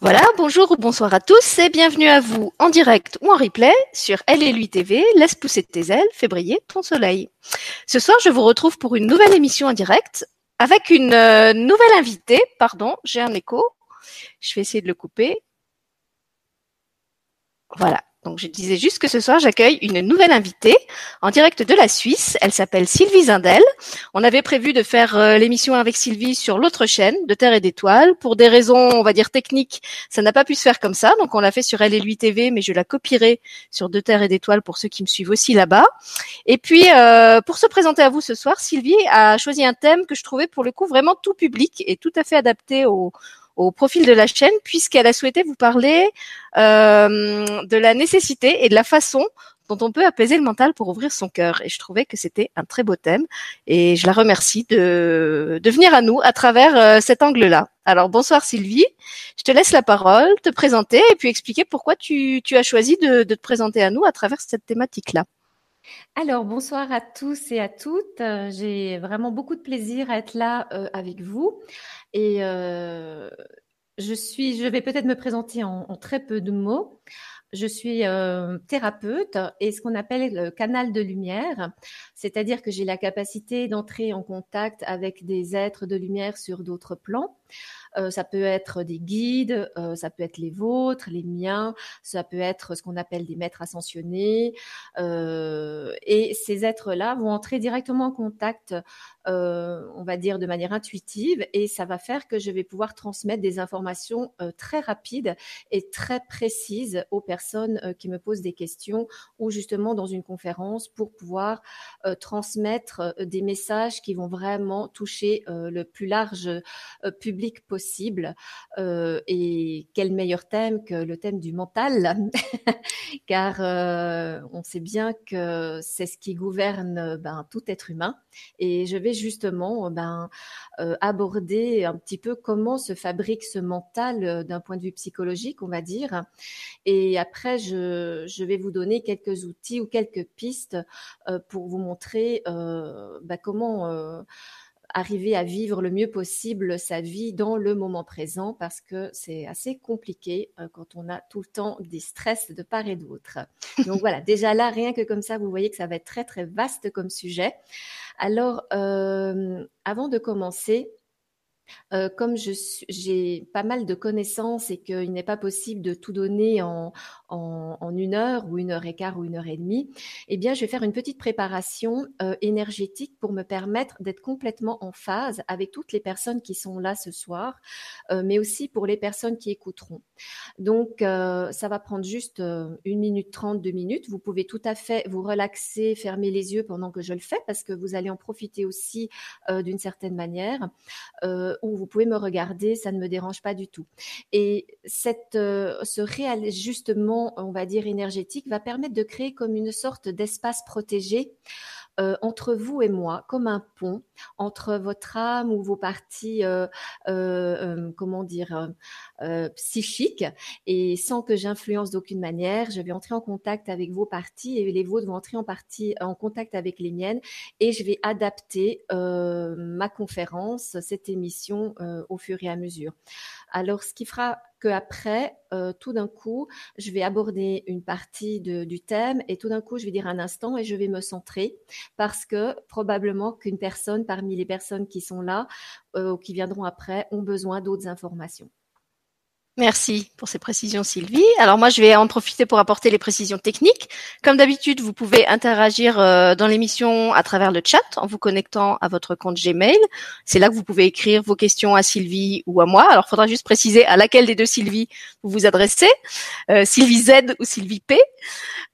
Voilà, bonjour ou bonsoir à tous et bienvenue à vous en direct ou en replay sur LLU TV, Laisse pousser tes ailes, fais ton soleil. Ce soir, je vous retrouve pour une nouvelle émission en direct avec une euh, nouvelle invitée. Pardon, j'ai un écho. Je vais essayer de le couper. Voilà. Donc, je disais juste que ce soir, j'accueille une nouvelle invitée en direct de la Suisse. Elle s'appelle Sylvie Zindel. On avait prévu de faire euh, l'émission avec Sylvie sur l'autre chaîne de Terre et d'Étoiles. Pour des raisons, on va dire techniques, ça n'a pas pu se faire comme ça. Donc, on l'a fait sur Elle et lui TV, mais je la copierai sur De Terre et d'Étoiles pour ceux qui me suivent aussi là-bas. Et puis, euh, pour se présenter à vous ce soir, Sylvie a choisi un thème que je trouvais pour le coup vraiment tout public et tout à fait adapté au au profil de la chaîne puisqu'elle a souhaité vous parler euh, de la nécessité et de la façon dont on peut apaiser le mental pour ouvrir son cœur. Et je trouvais que c'était un très beau thème. Et je la remercie de, venir à nous à travers euh, cet angle-là. Alors bonsoir Sylvie, je te laisse la parole, te présenter et puis expliquer pourquoi tu, as choisi de, de te présenter à nous à travers cette thématique-là. Alors, bonsoir à tous et à toutes. Euh, j'ai vraiment beaucoup de plaisir à être là euh, avec vous. Et euh, je suis, je vais peut-être me présenter en, très peu de mots. Je suis thérapeute et ce qu'on appelle le canal de lumière, c'est-à-dire que j'ai la capacité d'entrer en contact avec des êtres de lumière sur d'autres plans. Euh, ça peut être des guides, euh, ça peut être les vôtres, les miens, ça peut être ce qu'on appelle des maîtres ascensionnés. Euh, et ces êtres-là vont entrer directement en contact, on va dire de manière intuitive, et ça va faire que je vais pouvoir transmettre des informations très rapides et très précises aux personnes qui me posent des questions ou justement dans une conférence pour pouvoir transmettre des messages qui vont vraiment toucher le plus large public possible euh, et quel meilleur thème que le thème du mental, car euh, on sait bien que c'est ce qui gouverne ben, tout être humain. Et je vais justement ben, euh, aborder un petit peu comment se fabrique ce mental d'un point de vue psychologique, on va dire. Et après, je, je vais vous donner quelques outils ou quelques pistes pour vous montrer ben, comment arriver à vivre le mieux possible sa vie dans le moment présent parce que c'est assez compliqué euh, quand on a tout le temps des stress de part et d'autre. Donc voilà, déjà là, rien que comme ça, vous voyez que ça va être très très vaste comme sujet. Alors, euh, avant de commencer, euh, comme j'ai pas mal de connaissances et qu'il n'est pas possible de tout donner en, une heure ou une heure et quart ou une heure et demie, eh bien, je vais faire une petite préparation euh, énergétique pour me permettre d'être complètement en phase avec toutes les personnes qui sont là ce soir, euh, mais aussi pour les personnes qui écouteront. Donc, ça va prendre juste une minute trente, deux minutes. Vous pouvez tout à fait vous relaxer, fermer les yeux pendant que je le fais parce que vous allez en profiter aussi d'une certaine manière où vous pouvez me regarder, ça ne me dérange pas du tout. Et cette, euh, ce réajustement, on va dire énergétique, va permettre de créer comme une sorte d'espace protégé euh, entre vous et moi, comme un pont entre votre âme ou vos parties, euh, euh, comment dire, psychiques, et sans que j'influence d'aucune manière, je vais entrer en contact avec vos parties et les vôtres vont entrer en partie en contact avec les miennes, et je vais adapter ma conférence, cette émission au fur et à mesure. Alors, ce qui fera que après, euh, tout d'un coup, je vais aborder une partie du thème et tout d'un coup, je vais dire un instant et je vais me centrer parce que probablement qu'une personne parmi les personnes qui sont là euh, ou qui viendront après ont besoin d'autres informations. Merci pour ces précisions, Sylvie. Alors moi, je vais en profiter pour apporter les précisions techniques. Comme d'habitude, vous pouvez interagir euh, dans l'émission à travers le chat en vous connectant à votre compte Gmail. C'est là que vous pouvez écrire vos questions à Sylvie ou à moi. Alors, il faudra juste préciser à laquelle des deux Sylvie vous vous adressez, euh, Sylvie Z ou Sylvie P,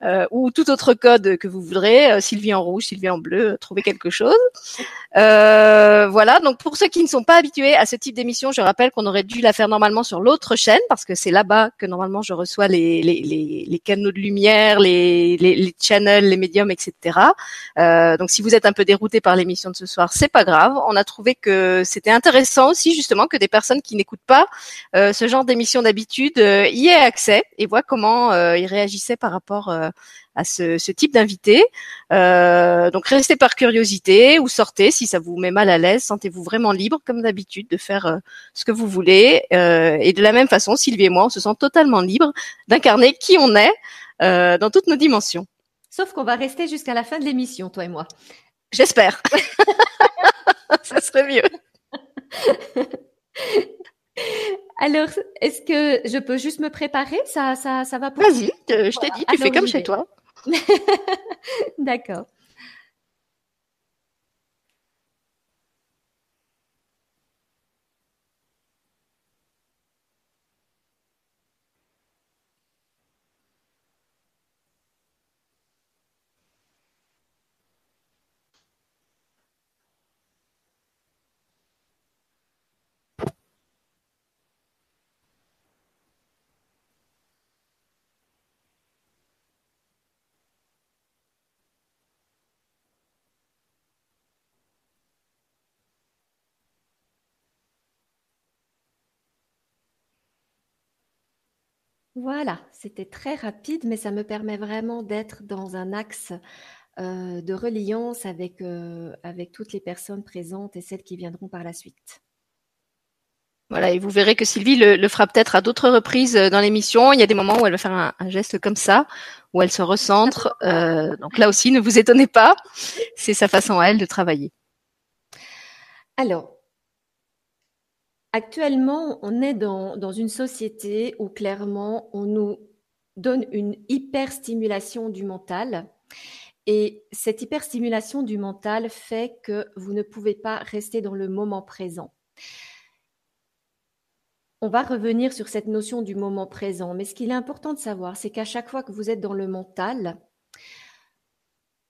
euh, ou tout autre code que vous voudrez, Sylvie en rouge, Sylvie en bleu, trouvez quelque chose. voilà. Donc pour ceux qui ne sont pas habitués à ce type d'émission, je rappelle qu'on aurait dû la faire normalement sur l'autre chaîne parce que c'est là-bas que normalement je reçois les, canaux de lumière, les, les, channels, les médiums, etc. Euh, donc si vous êtes un peu dérouté par l'émission de ce soir, c'est pas grave. On a trouvé que c'était intéressant aussi justement que des personnes qui n'écoutent pas euh, ce genre d'émission d'habitude euh, y aient accès et voient comment ils réagissaient par rapport à ce, ce type d'invité. Euh, donc restez par curiosité ou sortez si ça vous met mal à l'aise. Sentez-vous vraiment libre comme d'habitude de faire euh, ce que vous voulez. Euh, et de la même façon, Sylvie et moi, on se sent totalement libre d'incarner qui on est dans toutes nos dimensions. Sauf qu'on va rester jusqu'à la fin de l'émission, toi et moi. J'espère. ça serait mieux. Alors, est-ce que je peux juste me préparer? Ça, ça, ça va pour Vas-y, je t'ai dit, tu fais comme chez toi. D'accord. Voilà, c'était très rapide, mais ça me permet vraiment d'être dans un axe euh, de reliance avec, euh, avec toutes les personnes présentes et celles qui viendront par la suite. Voilà, et vous verrez que Sylvie le, fera peut-être à d'autres reprises euh, dans l'émission. Il y a des moments où elle va faire un, geste comme ça, où elle se recentre. donc là aussi, ne vous étonnez pas, c'est sa façon à elle de travailler. Alors, Actuellement, on est dans, une société où clairement on nous donne une hyperstimulation du mental. Et cette hyperstimulation du mental fait que vous ne pouvez pas rester dans le moment présent. On va revenir sur cette notion du moment présent, mais ce qu'il est important de savoir, c'est qu'à chaque fois que vous êtes dans le mental,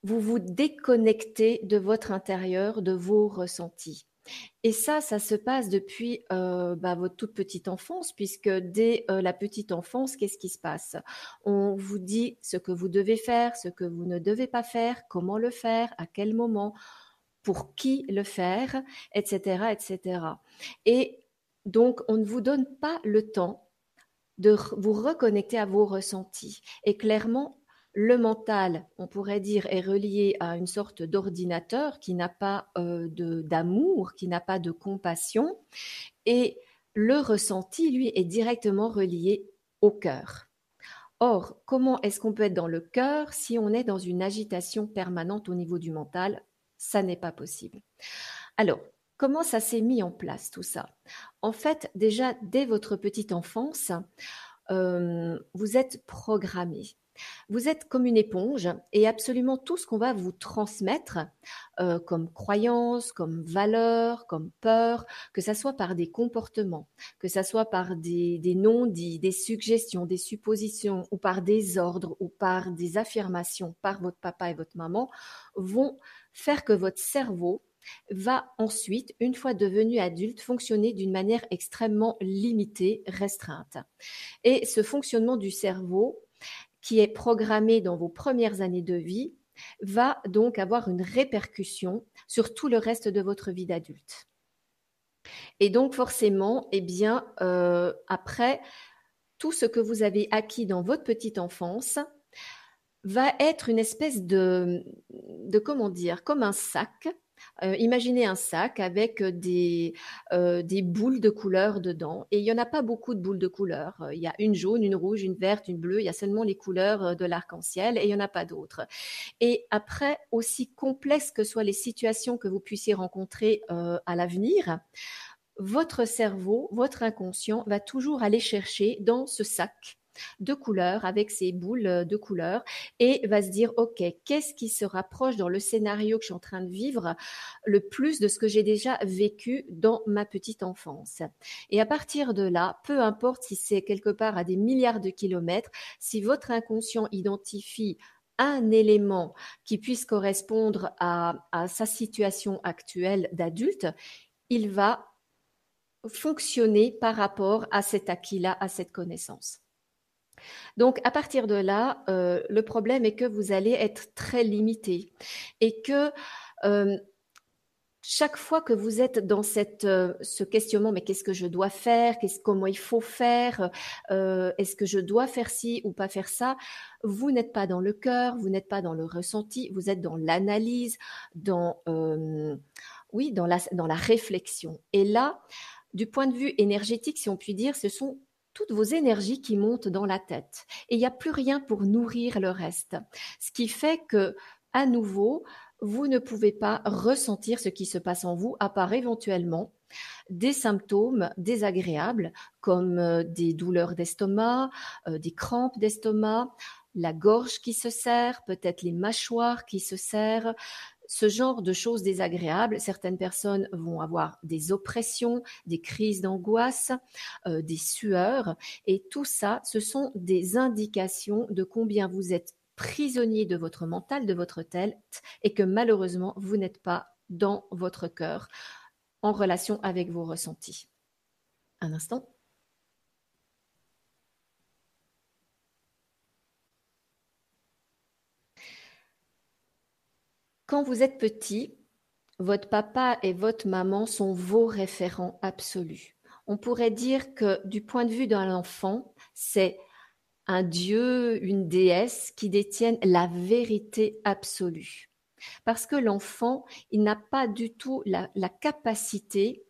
vous vous déconnectez de votre intérieur, de vos ressentis. Et ça, ça se passe depuis euh, bah, votre toute petite enfance, puisque dès euh, la petite enfance, qu'est-ce qui se passe? On vous dit ce que vous devez faire, ce que vous ne devez pas faire, comment le faire, à quel moment, pour qui le faire, etc., etc. Et donc, on ne vous donne pas le temps de vous reconnecter à vos ressentis. Et clairement, le mental, on pourrait dire, est relié à une sorte d'ordinateur qui n'a pas euh, d'amour, qui n'a pas de compassion. Et le ressenti, lui, est directement relié au cœur. Or, comment est-ce qu'on peut être dans le cœur si on est dans une agitation permanente au niveau du mental? Ça n'est pas possible. Alors, comment ça s'est mis en place tout ça? En fait, déjà, dès votre petite enfance, euh, vous êtes programmé. Vous êtes comme une éponge et absolument tout ce qu'on va vous transmettre euh, comme croyance, comme valeur, comme peur, que ça soit par des comportements, que ça soit par des, des non-dits, des suggestions, des suppositions ou par des ordres ou par des affirmations par votre papa et votre maman, vont faire que votre cerveau va ensuite, une fois devenu adulte, fonctionner d'une manière extrêmement limitée, restreinte. Et ce fonctionnement du cerveau qui est programmé dans vos premières années de vie va donc avoir une répercussion sur tout le reste de votre vie d'adulte. Et donc forcément, eh bien, euh, après, tout ce que vous avez acquis dans votre petite enfance va être une espèce de, de comment dire, comme un sac euh, imaginez un sac avec euh, des, euh, des boules de couleurs dedans. Et il n'y en a pas beaucoup de boules de couleurs. Il y a une jaune, une rouge, une verte, une bleue. Il y a seulement les couleurs de l'arc-en-ciel et il n'y en a pas d'autres. Et après, aussi complexe que soient les situations que vous puissiez rencontrer à l'avenir, votre cerveau, votre inconscient va toujours aller chercher dans ce sac de couleurs, avec ses boules euh, de couleurs, et va se dire, OK, qu'est-ce qui se rapproche dans le scénario que je suis en train de vivre le plus de ce que j'ai déjà vécu dans ma petite enfance? Et à partir de là, peu importe si c'est quelque part à des milliards de kilomètres, si votre inconscient identifie un élément qui puisse correspondre à, à sa situation actuelle d'adulte, il va fonctionner par rapport à cet acquis-là, à cette connaissance. Donc, à partir de là, euh, le problème est que vous allez être très limité et que euh, chaque fois que vous êtes dans cette, euh, ce questionnement, mais qu'est-ce que je dois faire, qu'est-ce, comment il faut faire, est-ce que je dois faire ci ou pas faire ça, vous n'êtes pas dans le cœur, vous n'êtes pas dans le ressenti, vous êtes dans l'analyse, dans, oui, dans la, dans la réflexion. Et là, du point de vue énergétique, si on peut dire, ce sont toutes vos énergies qui montent dans la tête. Et il n'y a plus rien pour nourrir le reste. Ce qui fait que, à nouveau, vous ne pouvez pas ressentir ce qui se passe en vous, à part éventuellement des symptômes désagréables comme euh, des douleurs d'estomac, euh, des crampes d'estomac, la gorge qui se serre, peut-être les mâchoires qui se serrent, ce genre de choses désagréables. Certaines personnes vont avoir des oppressions, des crises d'angoisse, euh, des sueurs, et tout ça, ce sont des indications de combien vous êtes prisonnier de votre mental, de votre tête, et que malheureusement, vous n'êtes pas dans votre cœur en relation avec vos ressentis. Un instant. Quand vous êtes petit, votre papa et votre maman sont vos référents absolus. On pourrait dire que du point de vue d'un enfant, c'est un dieu, une déesse qui détiennent la vérité absolue. Parce que l'enfant, il n'a pas du tout la, capacité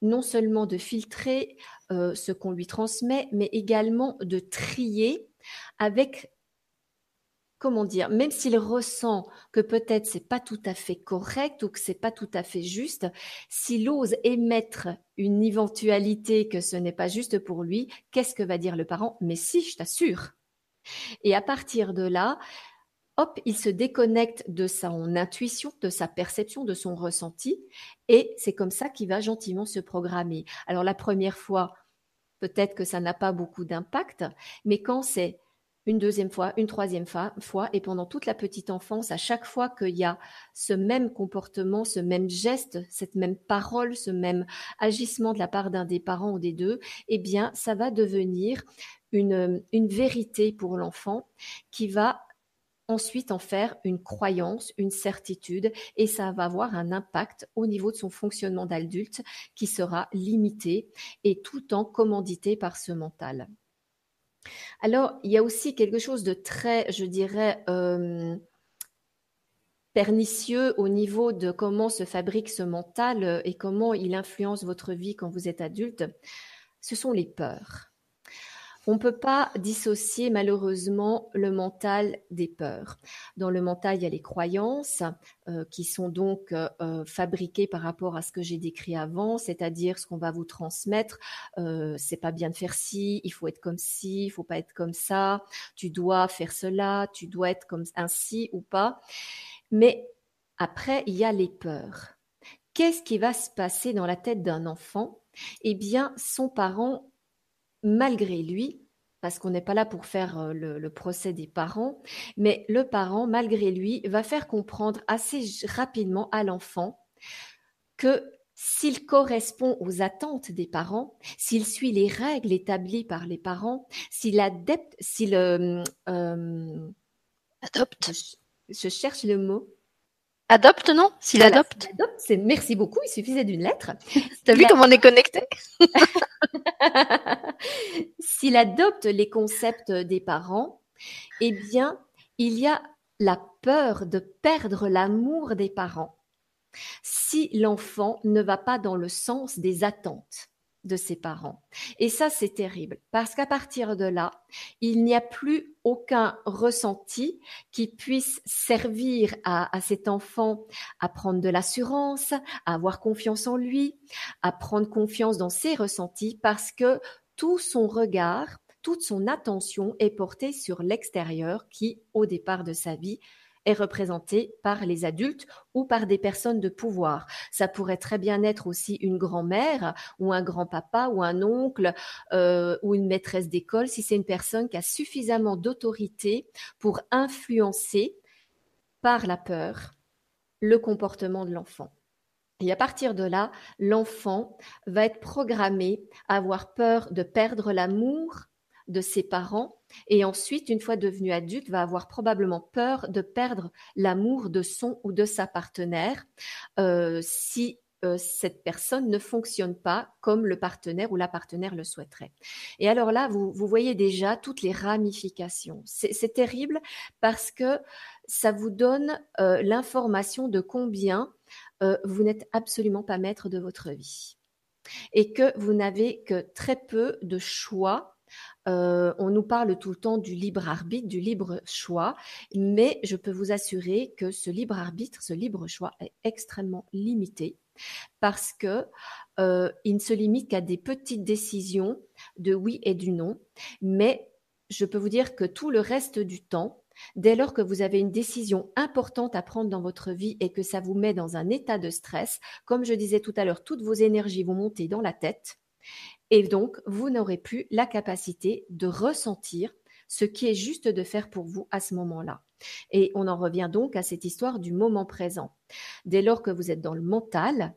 non seulement de filtrer euh, ce qu'on lui transmet, mais également de trier avec comment dire, même s'il ressent que peut-être c'est pas tout à fait correct ou que c'est pas tout à fait juste, s'il ose émettre une éventualité que ce n'est pas juste pour lui, qu'est-ce que va dire le parent? Mais si, je t'assure. Et à partir de là, hop, il se déconnecte de son intuition, de sa perception, de son ressenti, et c'est comme ça qu'il va gentiment se programmer. Alors la première fois, peut-être que ça n'a pas beaucoup d'impact, mais quand c'est une deuxième fois, une troisième fois, et pendant toute la petite enfance, à chaque fois qu'il y a ce même comportement, ce même geste, cette même parole, ce même agissement de la part d'un des parents ou des deux, eh bien, ça va devenir une, vérité pour l'enfant qui va ensuite en faire une croyance, une certitude, et ça va avoir un impact au niveau de son fonctionnement d'adulte qui sera limité et tout temps commandité par ce mental. Alors, il y a aussi quelque chose de très, je dirais, euh, pernicieux au niveau de comment se fabrique ce mental et comment il influence votre vie quand vous êtes adulte. Ce sont les peurs. On ne peut pas dissocier malheureusement le mental des peurs. Dans le mental, il y a les croyances euh, qui sont donc euh, euh, fabriquées par rapport à ce que j'ai décrit avant, c'est-à-dire ce qu'on va vous transmettre. c'est pas bien de faire ci, il faut être comme ci, il faut pas être comme ça, tu dois faire cela, tu dois être comme ainsi ou pas. Mais après, il y a les peurs. Qu'est-ce qui va se passer dans la tête d'un enfant? Eh bien, son parent malgré lui, parce qu'on n'est pas là pour faire euh, le, procès des parents, mais le parent, malgré lui, va faire comprendre assez rapidement à l'enfant que s'il correspond aux attentes des parents, s'il suit les règles établies par les parents, s'il adepte, s'il euh, euh, adopte, je, cherche le mot, Adopte, non? S'il adopte. Adopte, c'est merci beaucoup, il suffisait d'une lettre. T'as vu comment on est connecté S'il adopte les concepts des parents, eh bien, il y a la peur de perdre l'amour des parents si l'enfant ne va pas dans le sens des attentes de ses parents. Et ça, c'est terrible, parce qu'à partir de là, il n'y a plus aucun ressenti qui puisse servir à, cet enfant à prendre de l'assurance, à avoir confiance en lui, à prendre confiance dans ses ressentis, parce que tout son regard, toute son attention est portée sur l'extérieur qui, au départ de sa vie, est représenté par les adultes ou par des personnes de pouvoir. Ça pourrait très bien être aussi une grand-mère ou un grand-papa ou un oncle euh, ou une maîtresse d'école si c'est une personne qui a suffisamment d'autorité pour influencer par la peur le comportement de l'enfant. Et à partir de là, l'enfant va être programmé à avoir peur de perdre l'amour de ses parents et ensuite, une fois devenu adulte, va avoir probablement peur de perdre l'amour de son ou de sa partenaire euh, si euh, cette personne ne fonctionne pas comme le partenaire ou la partenaire le souhaiterait. Et alors là, vous, voyez déjà toutes les ramifications. C'est terrible parce que ça vous donne euh, l'information de combien vous n'êtes absolument pas maître de votre vie et que vous n'avez que très peu de choix euh, on nous parle tout le temps du libre arbitre, du libre choix, mais je peux vous assurer que ce libre arbitre, ce libre choix est extrêmement limité parce que euh, il ne se limite qu'à des petites décisions de oui et du non, mais je peux vous dire que tout le reste du temps, Dès lors que vous avez une décision importante à prendre dans votre vie et que ça vous met dans un état de stress, comme je disais tout à l'heure, toutes vos énergies vont monter dans la tête et donc, vous n'aurez plus la capacité de ressentir ce qui est juste de faire pour vous à ce moment-là. Et on en revient donc à cette histoire du moment présent. Dès lors que vous êtes dans le mental,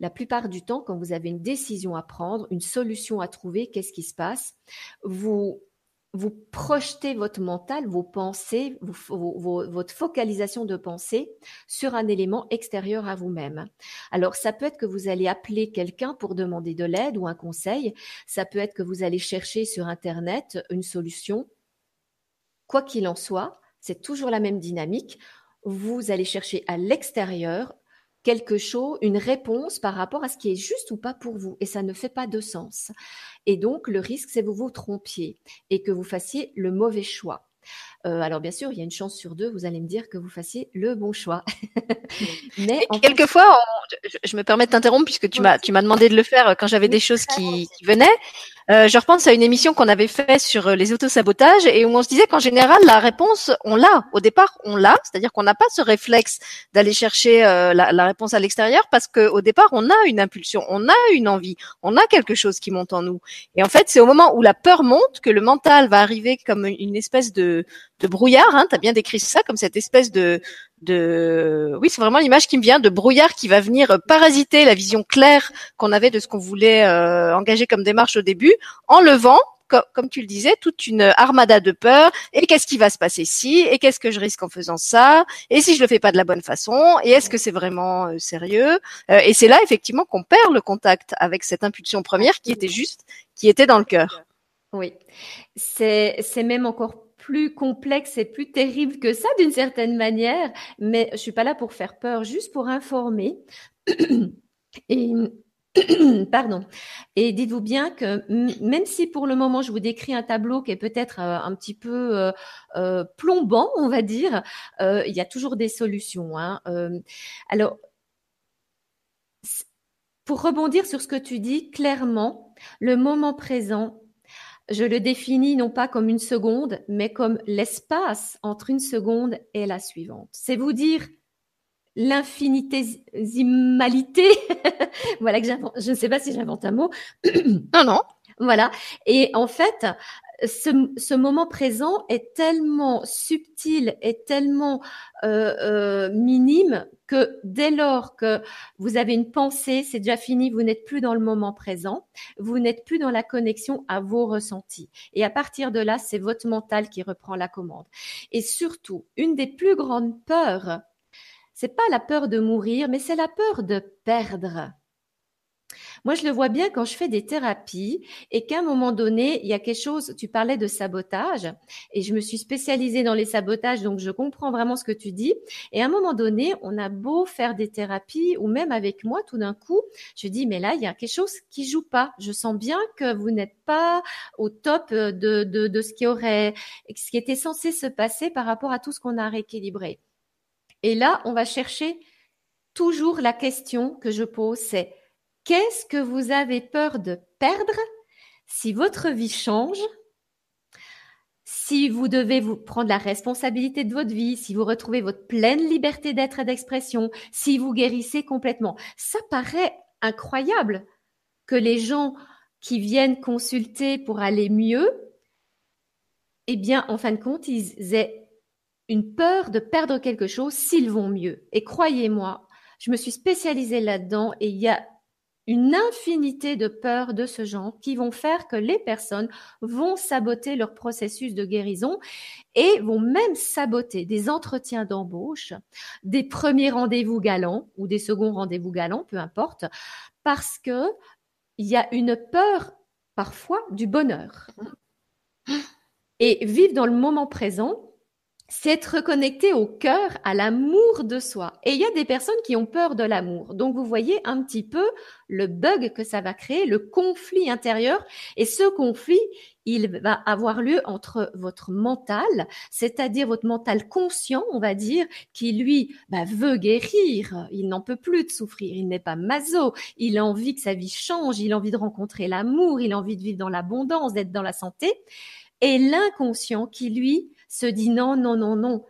la plupart du temps, quand vous avez une décision à prendre, une solution à trouver, qu'est-ce qui se passe? Vous vous projetez votre mental, vos pensées, votre focalisation de pensée sur un élément extérieur à vous-même. Alors, ça peut être que vous allez appeler quelqu'un pour demander de l'aide ou un conseil. Ça peut être que vous allez chercher sur Internet une solution. Quoi qu'il en soit, c'est toujours la même dynamique. Vous allez chercher à l'extérieur quelque chose, une réponse par rapport à ce qui est juste ou pas pour vous. Et ça ne fait pas de sens. Et donc, le risque, c'est que vous vous trompiez et que vous fassiez le mauvais choix. Euh, alors bien sûr, il y a une chance sur deux, vous allez me dire que vous fassiez le bon choix. Mais quelquefois, je, me permets de t'interrompre puisque tu m'as tu m'as demandé de le faire quand j'avais des choses qui, qui venaient. Euh, je repense à une émission qu'on avait fait sur euh, les autosabotages et où on se disait qu'en général la réponse on l'a au départ on l'a, c'est-à-dire qu'on n'a pas ce réflexe d'aller chercher euh, la, réponse à l'extérieur parce qu'au départ on a une impulsion, on a une envie, on a quelque chose qui monte en nous. Et en fait c'est au moment où la peur monte que le mental va arriver comme une espèce de, de brouillard. Hein, tu bien décrit ça comme cette espèce de de oui c'est vraiment l'image qui me vient de brouillard qui va venir parasiter la vision claire qu'on avait de ce qu'on voulait euh, engager comme démarche au début en levant comme tu le disais, toute une armada de peur. Et qu'est-ce qui va se passer si? Et qu'est-ce que je risque en faisant ça? Et si je le fais pas de la bonne façon? Et est-ce que c'est vraiment euh, sérieux? Euh, Et c'est là effectivement qu'on perd le contact avec cette impulsion première qui était juste, qui était dans le cœur. Oui, c'est c'est même encore plus complexe et plus terrible que ça d'une certaine manière, mais je suis pas là pour faire peur, juste pour informer. et Pardon. Et dites-vous bien que même si pour le moment je vous décris un tableau qui est peut-être euh, un petit peu euh, euh, plombant, on va dire, il y a toujours des solutions. Hein. alors, pour rebondir sur ce que tu dis, clairement, le moment présent, je le définis non pas comme une seconde, mais comme l'espace entre une seconde et la suivante. C'est vous dire l'infinitésimalité. voilà que j'invente. Je ne sais pas si j'invente un mot. non, non. Voilà. Et en fait, ce, moment présent est tellement subtil et tellement euh, euh, minime que dès lors que vous avez une pensée, c'est déjà fini, vous n'êtes plus dans le moment présent, vous n'êtes plus dans la connexion à vos ressentis. Et à partir de là, c'est votre mental qui reprend la commande. Et surtout, une des plus grandes peurs, c'est pas la peur de mourir, mais c'est la peur de perdre. Moi, je le vois bien quand je fais des thérapies et qu'à un moment donné, il y a quelque chose, tu parlais de sabotage et je me suis spécialisée dans les sabotages, donc je comprends vraiment ce que tu dis. Et à un moment donné, on a beau faire des thérapies ou même avec moi, tout d'un coup, je dis, mais là, il y a quelque chose qui joue pas. Je sens bien que vous n'êtes pas au top de, de, de ce qui aurait, ce qui était censé se passer par rapport à tout ce qu'on a rééquilibré. Et là, on va chercher toujours la question que je pose, c'est Qu'est-ce que vous avez peur de perdre si votre vie change? Si vous devez vous prendre la responsabilité de votre vie, si vous retrouvez votre pleine liberté d'être et d'expression, si vous guérissez complètement. Ça paraît incroyable que les gens qui viennent consulter pour aller mieux, eh bien, en fin de compte, ils aient une peur de perdre quelque chose s'ils vont mieux. Et croyez-moi, je me suis spécialisée là-dedans et il y a une infinité de peurs de ce genre qui vont faire que les personnes vont saboter leur processus de guérison et vont même saboter des entretiens d'embauche, des premiers rendez-vous galants ou des seconds rendez-vous galants, peu importe, parce que il y a une peur parfois du bonheur. Et vivre dans le moment présent, c'est être reconnecté au cœur, à l'amour de soi. Et il y a des personnes qui ont peur de l'amour. Donc vous voyez un petit peu le bug que ça va créer, le conflit intérieur. Et ce conflit, il va avoir lieu entre votre mental, c'est-à-dire votre mental conscient, on va dire, qui lui bah, veut guérir, il n'en peut plus de souffrir, il n'est pas maso, il a envie que sa vie change, il a envie de rencontrer l'amour, il a envie de vivre dans l'abondance, d'être dans la santé. Et l'inconscient qui lui se dit non, non, non, non.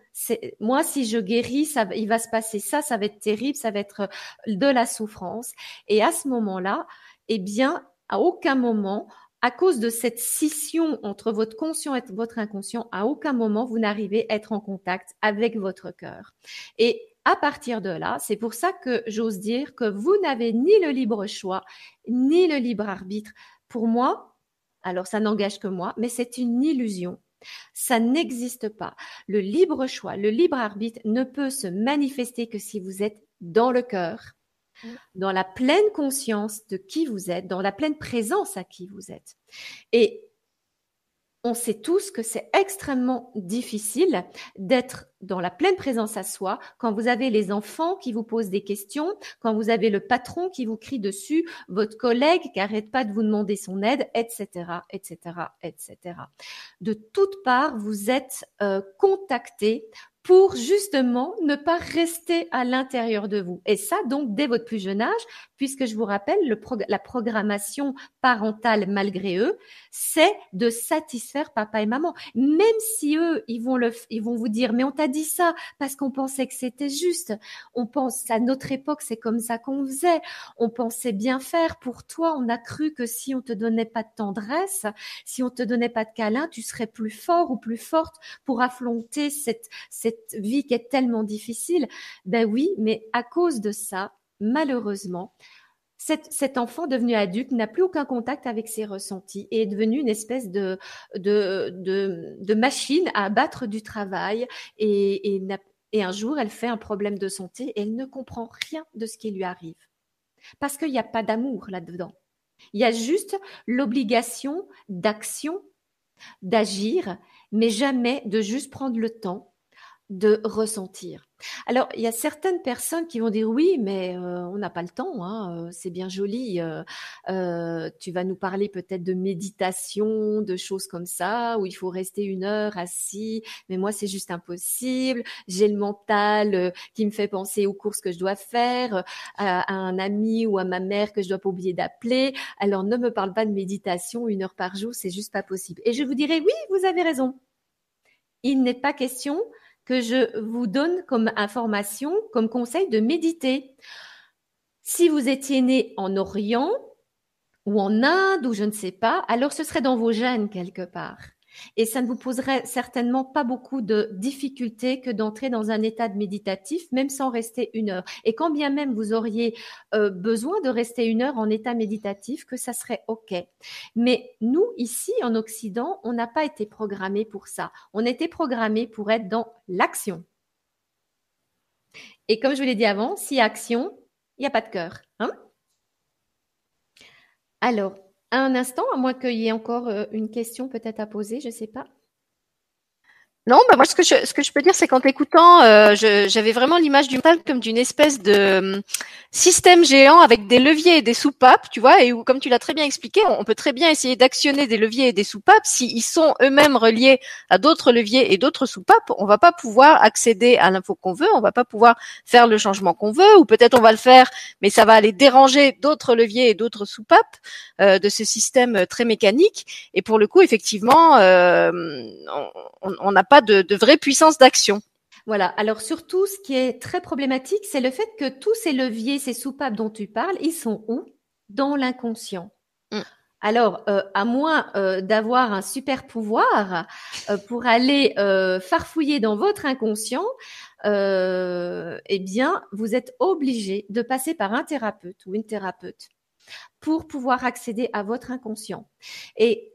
Moi, si je guéris, ça, il va se passer ça, ça va être terrible, ça va être euh, de la souffrance. Et à ce moment-là, eh bien, à aucun moment, à cause de cette scission entre votre conscient et votre inconscient, à aucun moment vous n'arrivez à être en contact avec votre cœur. Et à partir de là, c'est pour ça que j'ose dire que vous n'avez ni le libre choix, ni le libre arbitre. Pour moi, alors ça n'engage que moi, mais c'est une illusion. Ça n'existe pas. Le libre choix, le libre arbitre ne peut se manifester que si vous êtes dans le cœur, mm. dans la pleine conscience de qui vous êtes, dans la pleine présence à qui vous êtes. Et on sait tous que c'est extrêmement difficile d'être dans la pleine présence à soi quand vous avez les enfants qui vous posent des questions, quand vous avez le patron qui vous crie dessus, votre collègue qui arrête pas de vous demander son aide, etc., etc., etc. De toutes parts, vous êtes euh, contacté pour justement ne pas rester à l'intérieur de vous. Et ça, donc, dès votre plus jeune âge, puisque je vous rappelle, le la programmation parentale, malgré eux, c'est de satisfaire papa et maman. Même si eux, ils vont, le, ils vont vous dire, mais on t'a dit ça parce qu'on pensait que c'était juste. On pense, à notre époque, c'est comme ça qu'on faisait. On pensait bien faire pour toi. On a cru que si on te donnait pas de tendresse, si on te donnait pas de câlin, tu serais plus fort ou plus forte pour affronter cette, cette vie qui est tellement difficile. Ben oui, mais à cause de ça, malheureusement, cet, enfant devenu adulte n'a plus aucun contact avec ses ressentis et est devenu une espèce de, machine à abattre du travail et un jour elle fait un problème de santé et elle ne comprend rien de ce qui lui arrive. Parce qu'il n'y a pas d'amour là-dedans. Il y a juste l'obligation d'action, d'agir, mais jamais de juste prendre le temps de ressentir. Alors, il y a certaines personnes qui vont dire oui, mais euh, on n'a pas le temps, hein, euh, c'est bien joli. Euh, tu vas nous parler peut-être de méditation, de choses comme ça, où il faut rester une heure assis, mais moi c'est juste impossible. J'ai le mental qui me fait penser aux courses que je dois faire, à, un ami ou à ma mère que je dois pas oublier d'appeler. Alors ne me parle pas de méditation une heure par jour, c'est juste pas possible. Et je vous dirais oui, vous avez raison. Il n'est pas question que je vous donne comme information, comme conseil de méditer. Si vous étiez né en Orient ou en Inde ou je ne sais pas, alors ce serait dans vos gènes quelque part. Et ça ne vous poserait certainement pas beaucoup de difficultés que d'entrer dans un état de méditatif, même sans rester une heure. Et quand bien même vous auriez euh, besoin de rester une heure en état méditatif, que ça serait OK. Mais nous, ici, en Occident, on n'a pas été programmés pour ça. On était programmés pour être dans l'action. Et comme je vous l'ai dit avant, si action, il n'y a pas de cœur. Hein? Alors, un instant, à moins qu'il y ait encore euh, une question peut-être à poser, je ne sais pas. Non, bah moi ce que je, ce que je peux dire, c'est qu'en t'écoutant, euh, j'avais vraiment l'image du mental comme d'une espèce de hum, système géant avec des leviers et des soupapes, tu vois, et où, comme tu l'as très bien expliqué, on, peut très bien essayer d'actionner des leviers et des soupapes. S'ils sont eux-mêmes reliés à d'autres leviers et d'autres soupapes, on va pas pouvoir accéder à l'info qu'on veut, on va pas pouvoir faire le changement qu'on veut, ou peut-être on va le faire, mais ça va aller déranger d'autres leviers et d'autres soupapes euh, de ce système très mécanique. Et pour le coup, effectivement, euh, on n'a pas de, vraie puissance d'action. Voilà. Alors surtout, ce qui est très problématique, c'est le fait que tous ces leviers, ces soupapes dont tu parles, ils sont où? Dans l'inconscient. Mm. Alors, euh, à moins euh, d'avoir un super pouvoir euh, pour aller farfouiller dans votre inconscient, eh bien, vous êtes obligé de passer par un thérapeute ou une thérapeute pour pouvoir accéder à votre inconscient. Et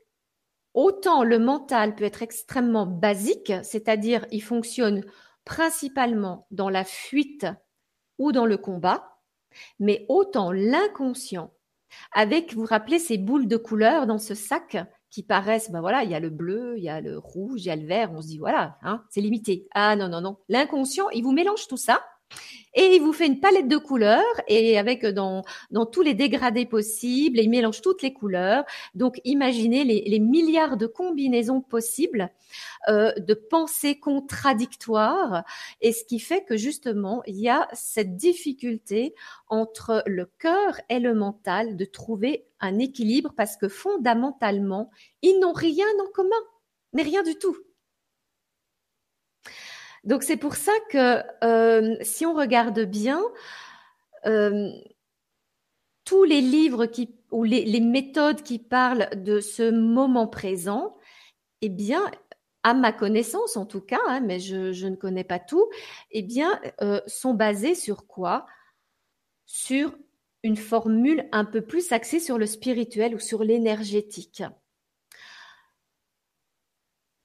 autant le mental peut être extrêmement basique, c'est-à-dire il fonctionne principalement dans la fuite ou dans le combat, mais autant l'inconscient, avec, vous vous rappelez, ces boules de couleur dans ce sac qui paraissent, ben voilà, il y a le bleu, il y a le rouge, il y a le vert, on se dit, voilà, hein, c'est limité. Ah non, non, non. L'inconscient, il vous mélange tout ça et il vous fait une palette de couleurs et avec euh, dans, dans tous les dégradés possibles, et il mélange toutes les couleurs. Donc imaginez les, milliards de combinaisons possibles euh, de pensées contradictoires et ce qui fait que justement il y a cette difficulté entre le cœur et le mental de trouver un équilibre parce que fondamentalement ils n'ont rien en commun, mais rien du tout. Donc c'est pour ça que euh, si on regarde bien, euh, tous les livres qui, ou les, méthodes qui parlent de ce moment présent, eh bien, à ma connaissance en tout cas, hein, mais je, ne connais pas tout, eh bien, euh, sont basés sur quoi? Sur une formule un peu plus axée sur le spirituel ou sur l'énergétique.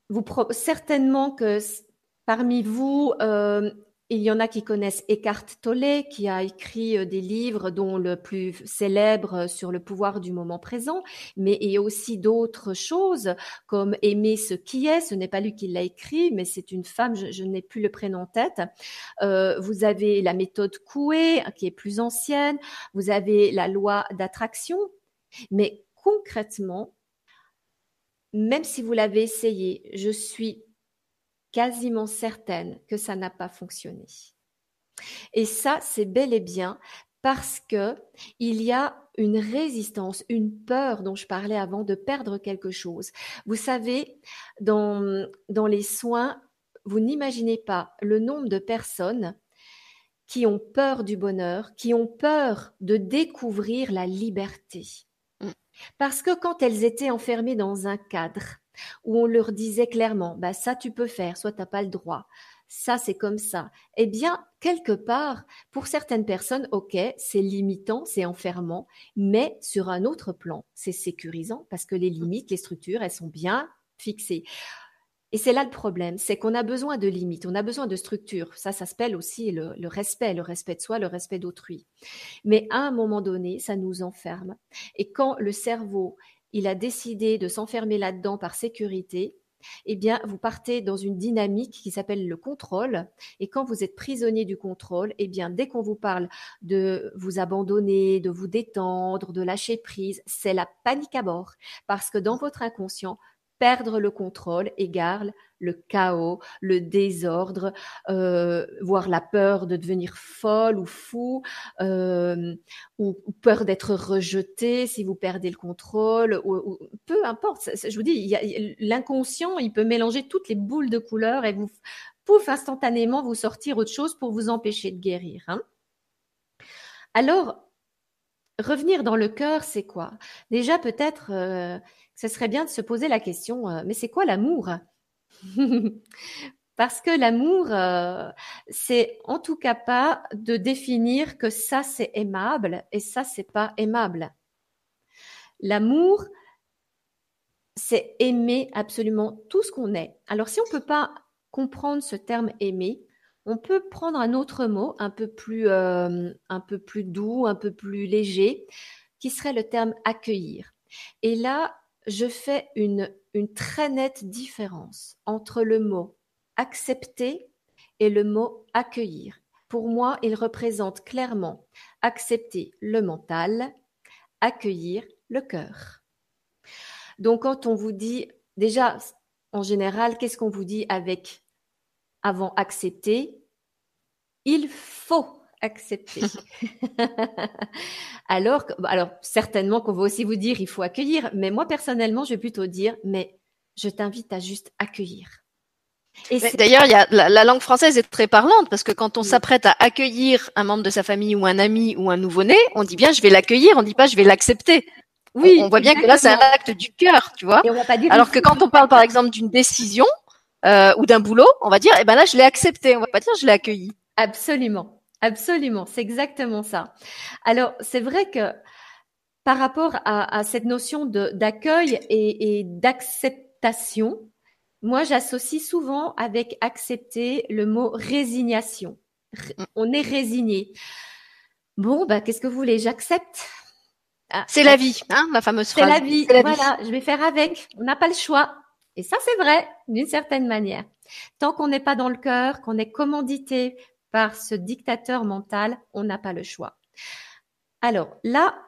Vous certainement que Parmi vous, euh, il y en a qui connaissent Eckhart Tolle, qui a écrit euh, des livres dont le plus célèbre euh, sur le pouvoir du moment présent, mais il y a aussi d'autres choses comme Aimer ce qui est. Ce n'est pas lui qui l'a écrit, mais c'est une femme, je, n'ai plus le prénom en tête. vous avez la méthode Coué, qui est plus ancienne. Vous avez la loi d'attraction. Mais concrètement, même si vous l'avez essayé, je suis quasiment certaine que ça n'a pas fonctionné. Et ça, c'est bel et bien parce que il y a une résistance, une peur dont je parlais avant de perdre quelque chose. Vous savez, dans, dans les soins, vous n'imaginez pas le nombre de personnes qui ont peur du bonheur, qui ont peur de découvrir la liberté. Mm. Parce que quand elles étaient enfermées dans un cadre, où on leur disait clairement, bah ça tu peux faire, soit tu n'as pas le droit, ça c'est comme ça. Eh bien, quelque part, pour certaines personnes, ok, c'est limitant, c'est enfermant, mais sur un autre plan, c'est sécurisant parce que les limites, les structures, elles sont bien fixées. Et c'est là le problème, c'est qu'on a besoin de limites, on a besoin de structures. Ça, ça s'appelle aussi le, respect, le respect de soi, le respect d'autrui. Mais à un moment donné, ça nous enferme. Et quand le cerveau il a décidé de s'enfermer là-dedans par sécurité, eh bien, vous partez dans une dynamique qui s'appelle le contrôle. Et quand vous êtes prisonnier du contrôle, eh bien, dès qu'on vous parle de vous abandonner, de vous détendre, de lâcher prise, c'est la panique à bord. Parce que dans votre inconscient, perdre le contrôle égale le chaos, le désordre, euh, voire la peur de devenir folle ou fou, euh, ou, peur d'être rejeté si vous perdez le contrôle, ou, peu importe. Je vous dis, l'inconscient, il peut mélanger toutes les boules de couleurs et vous, pouf, instantanément vous sortir autre chose pour vous empêcher de guérir. Hein. Alors, revenir dans le cœur, c'est quoi? Déjà, peut-être, euh, ce serait bien de se poser la question, mais c'est quoi l'amour? Parce que l'amour, euh, c'est en tout cas pas de définir que ça c'est aimable et ça c'est pas aimable. L'amour, c'est aimer absolument tout ce qu'on est. Alors si on ne peut pas comprendre ce terme aimer, on peut prendre un autre mot un peu plus, euh, un peu plus doux, un peu plus léger, qui serait le terme accueillir. Et là, je fais une très nette différence entre le mot accepter et le mot accueillir. Pour moi, il représente clairement accepter le mental, accueillir le cœur. Donc quand on vous dit, déjà, en général, qu'est-ce qu'on vous dit avec avant accepter? Il faut accepter. alors, alors certainement qu'on va aussi vous dire il faut accueillir, mais moi personnellement, je vais plutôt dire mais je t'invite à juste accueillir. D'ailleurs, il y a la, langue française est très parlante parce que quand on s'apprête à accueillir un membre de sa famille ou un ami ou un nouveau-né, on dit bien je vais l'accueillir, on dit pas je vais l'accepter. Oui, on, voit bien que là c'est un acte du cœur, tu vois. Alors que quand on parle par exemple d'une décision euh, ou d'un boulot, on va dire eh ben là je l'ai accepté, on va pas dire je l'ai accueilli. Absolument. Absolument, c'est exactement ça. Alors, c'est vrai que par rapport à, cette notion d'accueil et, et d'acceptation, moi j'associe souvent avec accepter le mot résignation. Mm. On est résigné. Bon, bah, qu'est-ce que vous voulez J'accepte? Ah, c'est la vie, hein, la fameuse phrase. C'est la vie. voilà, je vais faire avec. On n'a pas le choix. Et ça, c'est vrai, d'une certaine manière. Tant qu'on n'est pas dans le cœur, qu'on est commandité par ce dictateur mental, on n'a pas le choix. Alors là,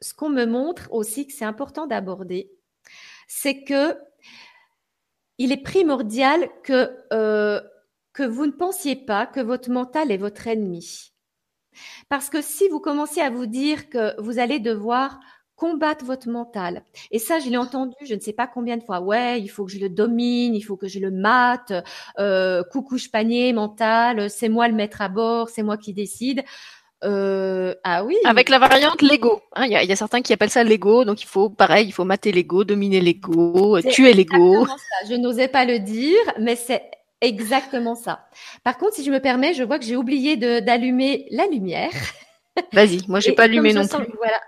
ce qu'on me montre aussi que c'est important d'aborder, c'est que il est primordial que euh, que vous ne pensiez pas que votre mental est votre ennemi. Parce que si vous commencez à vous dire que vous allez devoir combattre votre mental. Et ça, je l'ai entendu, je ne sais pas combien de fois. Ouais, il faut que je le domine, il faut que je le mate. Euh, coucouche panier mental, c'est moi le maître à bord, c'est moi qui décide. Euh, ah oui. Avec la variante Lego. Hein, il y, a, y, a, certains qui appellent ça Lego, donc il faut, pareil, il faut mater Lego, dominer Lego, tuer Lego. Je n'osais pas le dire, mais c'est exactement ça. Par contre, si je me permets, je vois que j'ai oublié d'allumer la lumière. Vas-y, moi j'ai pas allumé non plus. Voilà,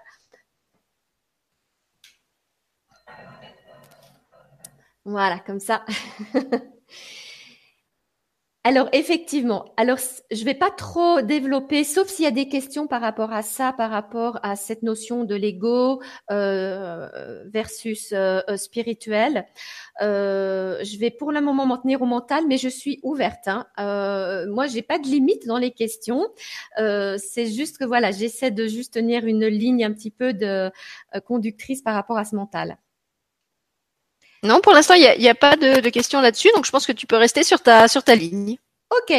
Voilà, comme ça. Alors effectivement, alors je vais pas trop développer, sauf s'il y a des questions par rapport à ça, par rapport à cette notion de l'ego euh, versus euh, euh, spirituel. je vais pour le moment m'en tenir au mental, mais je suis ouverte. Hein. moi, j'ai pas de limite dans les questions. C'est juste que voilà, j'essaie de juste tenir une ligne un petit peu de conductrice par rapport à ce mental. Non, pour l'instant, il n'y a, pas de, questions là-dessus, donc je pense que tu peux rester sur ta, sur ta ligne. Ok,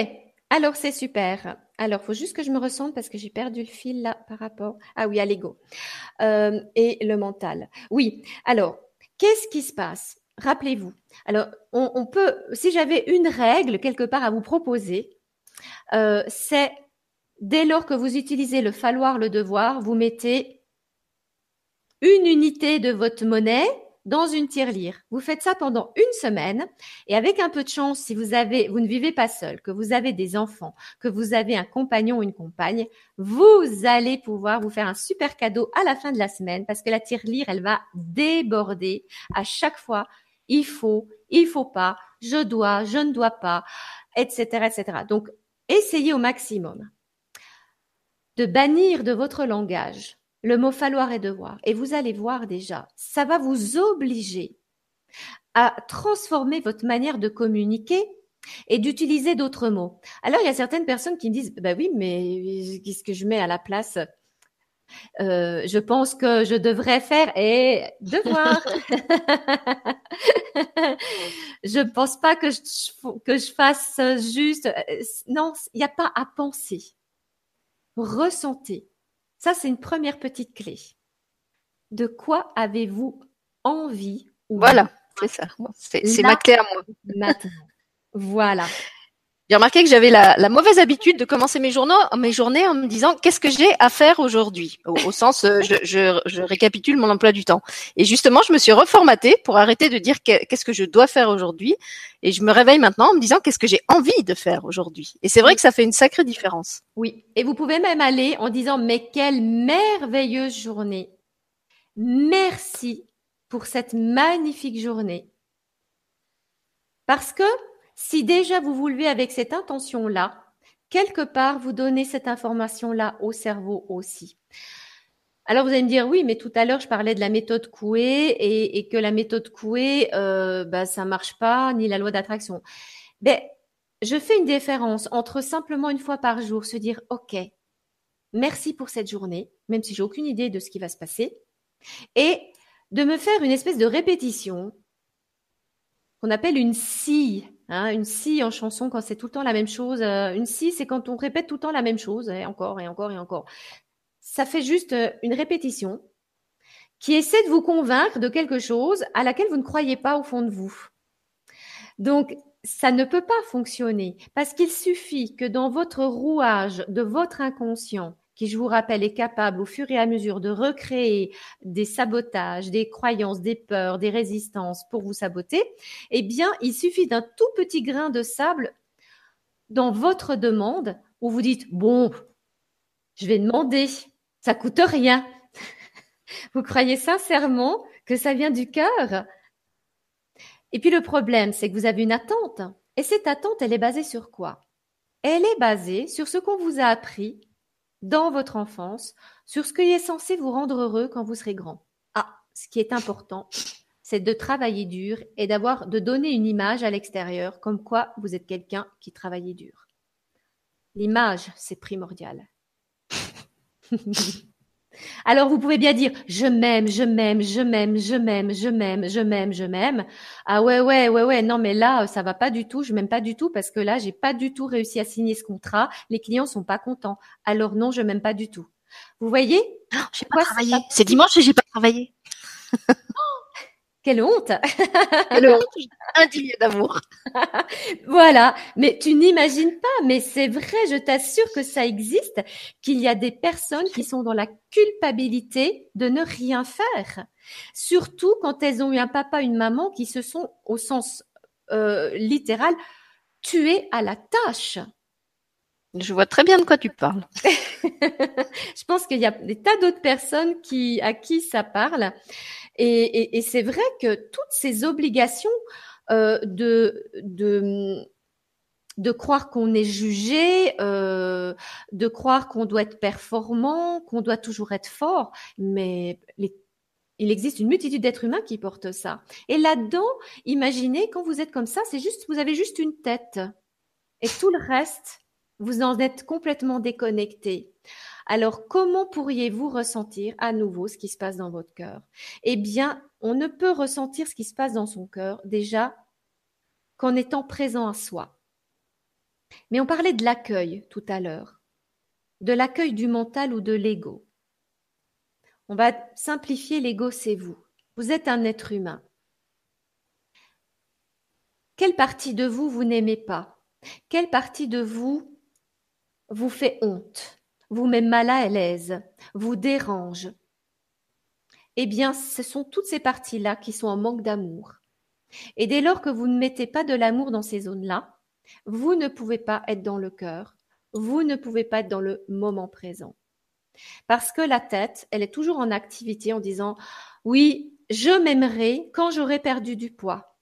alors c'est super. Alors, faut juste que je me ressente parce que j'ai perdu le fil là par rapport. Ah oui, à l'ego euh, et le mental. Oui. Alors, qu'est-ce qui se passe? Rappelez-vous. Alors, on, peut, si j'avais une règle quelque part à vous proposer, euh, c'est dès lors que vous utilisez le falloir, le devoir, vous mettez une unité de votre monnaie dans une tirelire. Vous faites ça pendant une semaine et avec un peu de chance, si vous avez, vous ne vivez pas seul, que vous avez des enfants, que vous avez un compagnon ou une compagne, vous allez pouvoir vous faire un super cadeau à la fin de la semaine parce que la tirelire, elle va déborder à chaque fois. Il faut, il faut pas, je dois, je ne dois pas, etc., etc. Donc, essayez au maximum de bannir de votre langage le mot falloir et devoir. Et vous allez voir déjà, ça va vous obliger à transformer votre manière de communiquer et d'utiliser d'autres mots. Alors, il y a certaines personnes qui me disent, bah oui, mais qu'est-ce que je mets à la place? Euh, je pense que je devrais faire et devoir. je pense pas que je, que je fasse juste. Non, il n'y a pas à penser. Ressentez. Ça, c'est une première petite clé. De quoi avez-vous envie Voilà, c'est ça. C'est ma clé à moi. Maintenant. Voilà. J'ai remarqué que j'avais la, mauvaise habitude de commencer mes, journaux, mes journées en me disant qu'est-ce que j'ai à faire aujourd'hui, au, sens euh, je, je, je, récapitule mon emploi du temps. Et justement, je me suis reformatée pour arrêter de dire qu'est-ce que je dois faire aujourd'hui, et je me réveille maintenant en me disant qu'est-ce que j'ai envie de faire aujourd'hui? Et c'est vrai que ça fait une sacrée différence. Oui, et vous pouvez même aller en disant mais quelle merveilleuse journée, merci pour cette magnifique journée, parce que si déjà vous vous levez avec cette intention-là, quelque part, vous donnez cette information-là au cerveau aussi. Alors vous allez me dire oui, mais tout à l'heure je parlais de la méthode Coué et, que la méthode Coué, euh, bah, ça marche pas, ni la loi d'attraction. Ben, je fais une différence entre simplement une fois par jour se dire ok, merci pour cette journée, même si j'ai aucune idée de ce qui va se passer, et de me faire une espèce de répétition qu'on appelle une scie. Hein, une scie en chanson, quand c'est tout le temps la même chose. Euh, une scie, c'est quand on répète tout le temps la même chose, et encore et encore et encore. Ça fait juste euh, une répétition qui essaie de vous convaincre de quelque chose à laquelle vous ne croyez pas au fond de vous. Donc, ça ne peut pas fonctionner parce qu'il suffit que dans votre rouage de votre inconscient, qui, je vous rappelle, est capable au fur et à mesure de recréer des sabotages, des croyances, des peurs, des résistances pour vous saboter, eh bien, il suffit d'un tout petit grain de sable dans votre demande où vous dites, bon, je vais demander, ça coûte rien. Vous croyez sincèrement que ça vient du cœur? Et puis le problème, c'est que vous avez une attente. Et cette attente, elle est basée sur quoi? Elle est basée sur ce qu'on vous a appris dans votre enfance, sur ce qui est censé vous rendre heureux quand vous serez grand. Ah, ce qui est important, c'est de travailler dur et d'avoir de donner une image à l'extérieur comme quoi vous êtes quelqu'un qui travaillait dur. L'image, c'est primordial. Alors vous pouvez bien dire je m'aime, je m'aime, je m'aime, je m'aime, je m'aime, je m'aime, je m'aime. Ah ouais ouais ouais ouais non mais là ça va pas du tout, je m'aime pas du tout parce que là j'ai pas du tout réussi à signer ce contrat, les clients sont pas contents. Alors non, je m'aime pas du tout. Vous voyez? Oh, J'ai pas travaillé. C'est dimanche et j'ai pas travaillé. Quelle honte Quelle honte Indigne d'amour. voilà, mais tu n'imagines pas, mais c'est vrai, je t'assure que ça existe, qu'il y a des personnes qui sont dans la culpabilité de ne rien faire. Surtout quand elles ont eu un papa, une maman qui se sont, au sens euh, littéral, tués à la tâche. Je vois très bien de quoi tu parles. je pense qu'il y a des tas d'autres personnes qui, à qui ça parle. Et, c'est vrai que toutes ces obligations euh, de, de, de croire qu'on est jugé, euh, de croire qu'on doit être performant, qu'on doit toujours être fort, mais il existe une multitude d'êtres humains qui portent ça. Et là-dedans, imaginez quand vous êtes comme ça, c'est juste, vous avez juste une tête. Et tout le reste, vous en êtes complètement déconnecté. Alors, comment pourriez-vous ressentir à nouveau ce qui se passe dans votre cœur? Eh bien, on ne peut ressentir ce qui se passe dans son cœur déjà qu'en étant présent à soi. Mais on parlait de l'accueil tout à l'heure, de l'accueil du mental ou de l'ego. On va simplifier l'ego, c'est vous. Vous êtes un être humain. Quelle partie de vous vous n'aimez pas? Quelle partie de vous vous fait honte? Vous met mal à l'aise, vous dérange, eh bien, ce sont toutes ces parties-là qui sont en manque d'amour. Et dès lors que vous ne mettez pas de l'amour dans ces zones-là, vous ne pouvez pas être dans le cœur, vous ne pouvez pas être dans le moment présent. Parce que la tête, elle est toujours en activité en disant, oui, je m'aimerai quand j'aurai perdu du poids.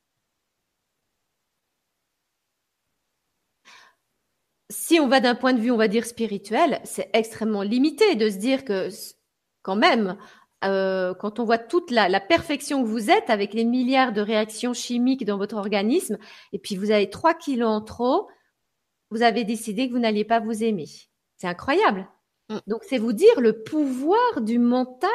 Si on va d'un point de vue, on va dire spirituel, c'est extrêmement limité de se dire que quand même, euh, quand on voit toute la, perfection que vous êtes avec les milliards de réactions chimiques dans votre organisme, et puis vous avez 3 kilos en trop, vous avez décidé que vous n'alliez pas vous aimer. C'est incroyable. Mm. Donc c'est vous dire le pouvoir du mental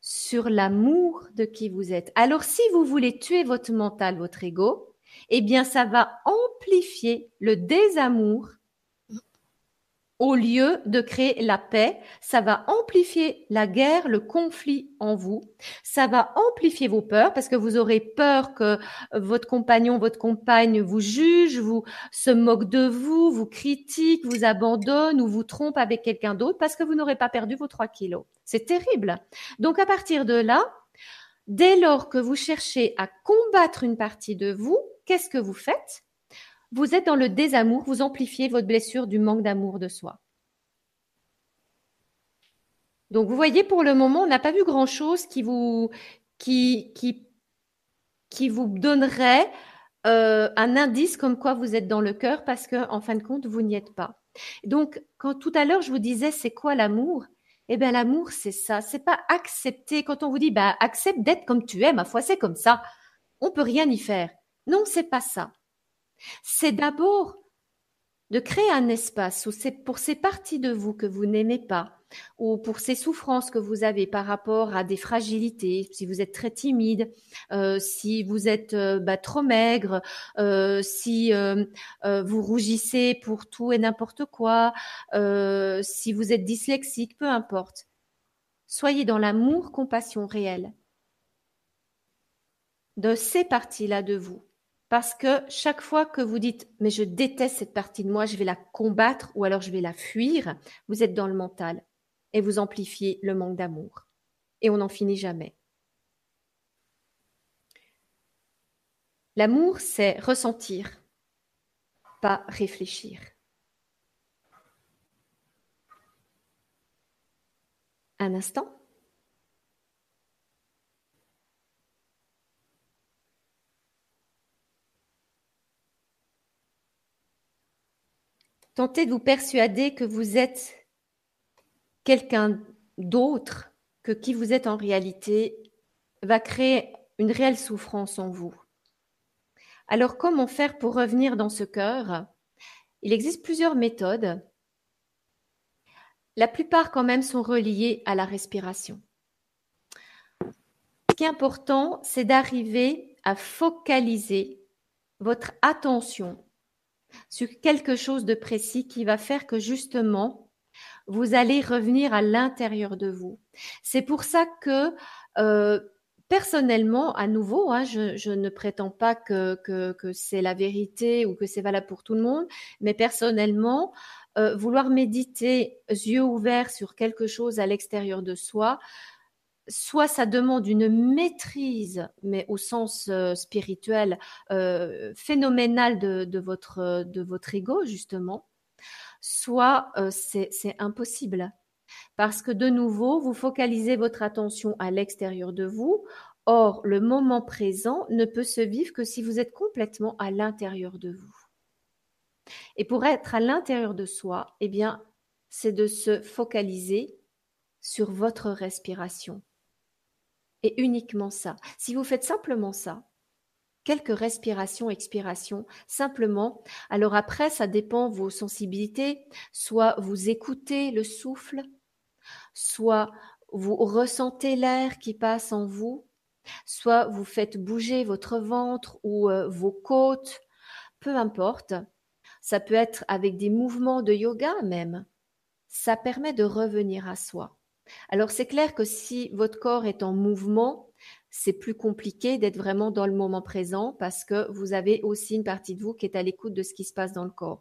sur l'amour de qui vous êtes. Alors si vous voulez tuer votre mental, votre ego, eh bien, ça va amplifier le désamour au lieu de créer la paix, ça va amplifier la guerre, le conflit en vous. Ça va amplifier vos peurs parce que vous aurez peur que votre compagnon, votre compagne vous juge, vous se moque de vous, vous critique, vous abandonne ou vous trompe avec quelqu'un d'autre parce que vous n'aurez pas perdu vos trois kilos. C'est terrible. Donc à partir de là, dès lors que vous cherchez à combattre une partie de vous, qu'est-ce que vous faites? Vous êtes dans le désamour, vous amplifiez votre blessure du manque d'amour de soi. Donc vous voyez, pour le moment, on n'a pas vu grand-chose qui vous, qui, qui, qui vous donnerait euh, un indice comme quoi vous êtes dans le cœur parce que en fin de compte, vous n'y êtes pas. Donc, quand tout à l'heure je vous disais c'est quoi l'amour? Eh bien, l'amour, c'est ça. C'est pas accepter. Quand on vous dit bah accepte d'être comme tu es, ma foi, c'est comme ça. On peut rien y faire. Non, c'est pas ça. C'est d'abord de créer un espace où c'est pour ces parties de vous que vous n'aimez pas, ou pour ces souffrances que vous avez par rapport à des fragilités, si vous êtes très timide, euh, si vous êtes euh, bah, trop maigre, euh, si vous rougissez pour tout et n'importe quoi, si vous êtes dyslexique, peu importe. Soyez dans l'amour, compassion réelle de ces parties-là de vous. Parce que chaque fois que vous dites mais je déteste cette partie de moi, je vais la combattre ou alors je vais la fuir, vous êtes dans le mental et vous amplifiez le manque d'amour. Et on n'en finit jamais. L'amour, c'est ressentir, pas réfléchir. Un instant. Tentez de vous persuader que vous êtes quelqu'un d'autre que qui vous êtes en réalité va créer une réelle souffrance en vous. Alors comment faire pour revenir dans ce cœur? Il existe plusieurs méthodes. La plupart quand même sont reliées à la respiration. Ce qui est important, c'est d'arriver à focaliser votre attention sur quelque chose de précis qui va faire que justement, vous allez revenir à l'intérieur de vous. C'est pour ça que euh, personnellement, à nouveau, hein, je, ne prétends pas que, que, c'est la vérité ou que c'est valable pour tout le monde, mais personnellement, euh, vouloir méditer yeux ouverts sur quelque chose à l'extérieur de soi, soit ça demande une maîtrise, mais au sens euh, spirituel, euh, phénoménal de, votre, de ego, justement, soit euh, c'est impossible. Parce que de nouveau, vous focalisez votre attention à l'extérieur de vous. Or, le moment présent ne peut se vivre que si vous êtes complètement à l'intérieur de vous. Et pour être à l'intérieur de soi, eh bien, c'est de se focaliser sur votre respiration uniquement ça. Si vous faites simplement ça, quelques respirations, expirations, simplement. Alors après, ça dépend vos sensibilités. Soit vous écoutez le souffle, soit vous ressentez l'air qui passe en vous, soit vous faites bouger votre ventre ou euh, vos côtes, peu importe. Ça peut être avec des mouvements de yoga même. Ça permet de revenir à soi. Alors c'est clair que si votre corps est en mouvement, c'est plus compliqué d'être vraiment dans le moment présent parce que vous avez aussi une partie de vous qui est à l'écoute de ce qui se passe dans le corps.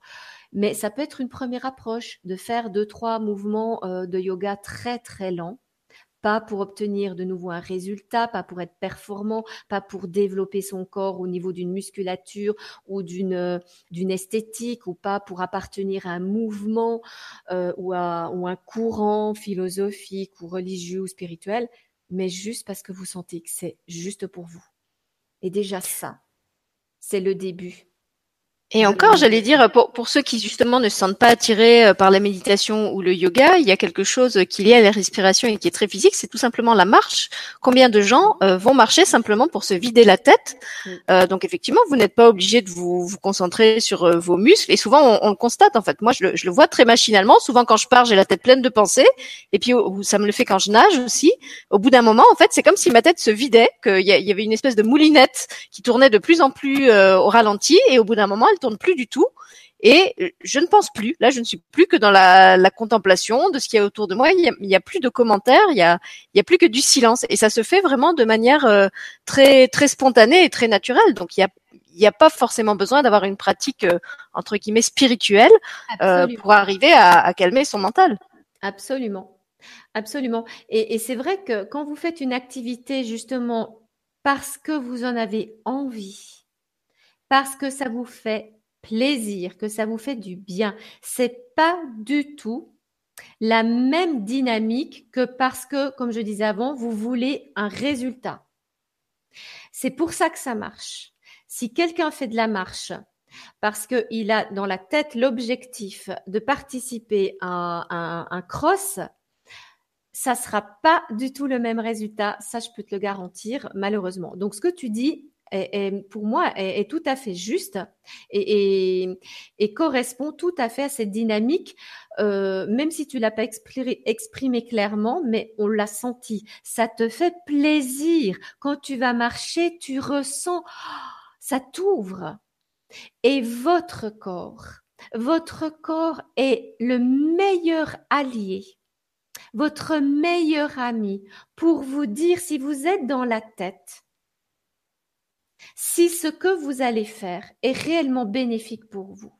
Mais ça peut être une première approche de faire deux, trois mouvements euh, de yoga très, très lents pas pour obtenir de nouveau un résultat, pas pour être performant, pas pour développer son corps au niveau d'une musculature ou d'une d'une esthétique ou pas pour appartenir à un mouvement euh, ou, à, ou un courant philosophique ou religieux ou spirituel, mais juste parce que vous sentez que c'est juste pour vous. Et déjà ça, c'est le début et encore, j'allais dire, pour, pour ceux qui justement ne se sentent pas attirés euh, par la méditation ou le yoga, il y a quelque chose qui est lié à la respiration et qui est très physique, c'est tout simplement la marche. Combien de gens euh, vont marcher simplement pour se vider la tête? Euh, Donc effectivement, vous n'êtes pas obligé de vous, vous concentrer sur euh, vos muscles. Et souvent, on, on, le constate en fait. Moi, je le, je le, vois très machinalement. Souvent, quand je pars, j'ai la tête pleine de pensées. Et puis, ça me le fait quand je nage aussi. Au bout d'un moment, en fait, c'est comme si ma tête se vidait, qu'il y, y, avait une espèce de moulinette qui tournait de plus en plus au ralenti. Et au bout d'un moment, elle tourne plus du tout. Et je ne pense plus. Là, je ne suis plus que dans la, contemplation de ce qu'il y a autour de moi. Il n'y a, plus de commentaires. Il y a, plus que du silence. Et ça se fait vraiment de manière euh, très très spontanée et très naturelle. Donc il y a il n'y a pas forcément besoin d'avoir une pratique euh, entre guillemets spirituelle euh, pour arriver à, calmer son mental. Absolument, absolument. Et, et c'est vrai que quand vous faites une activité justement parce que vous en avez envie, parce que ça vous fait plaisir, que ça vous fait du bien. C'est pas du tout la même dynamique que parce que, comme je disais avant, vous voulez un résultat. C'est pour ça que ça marche. Si quelqu'un fait de la marche parce qu'il a dans la tête l'objectif de participer à un, un cross, ça sera pas du tout le même résultat. Ça, je peux te le garantir, malheureusement. Donc, ce que tu dis, est, pour moi est, tout à fait juste et, correspond tout à fait à cette dynamique, euh, même si tu l'as pas exprimé, exprimé, clairement, mais on l'a senti. Ça te fait plaisir quand tu vas marcher, tu ressens, ça t'ouvre. Et votre corps, votre corps est le meilleur allié votre meilleur ami pour vous dire si vous êtes dans la tête, si ce que vous allez faire est réellement bénéfique pour vous.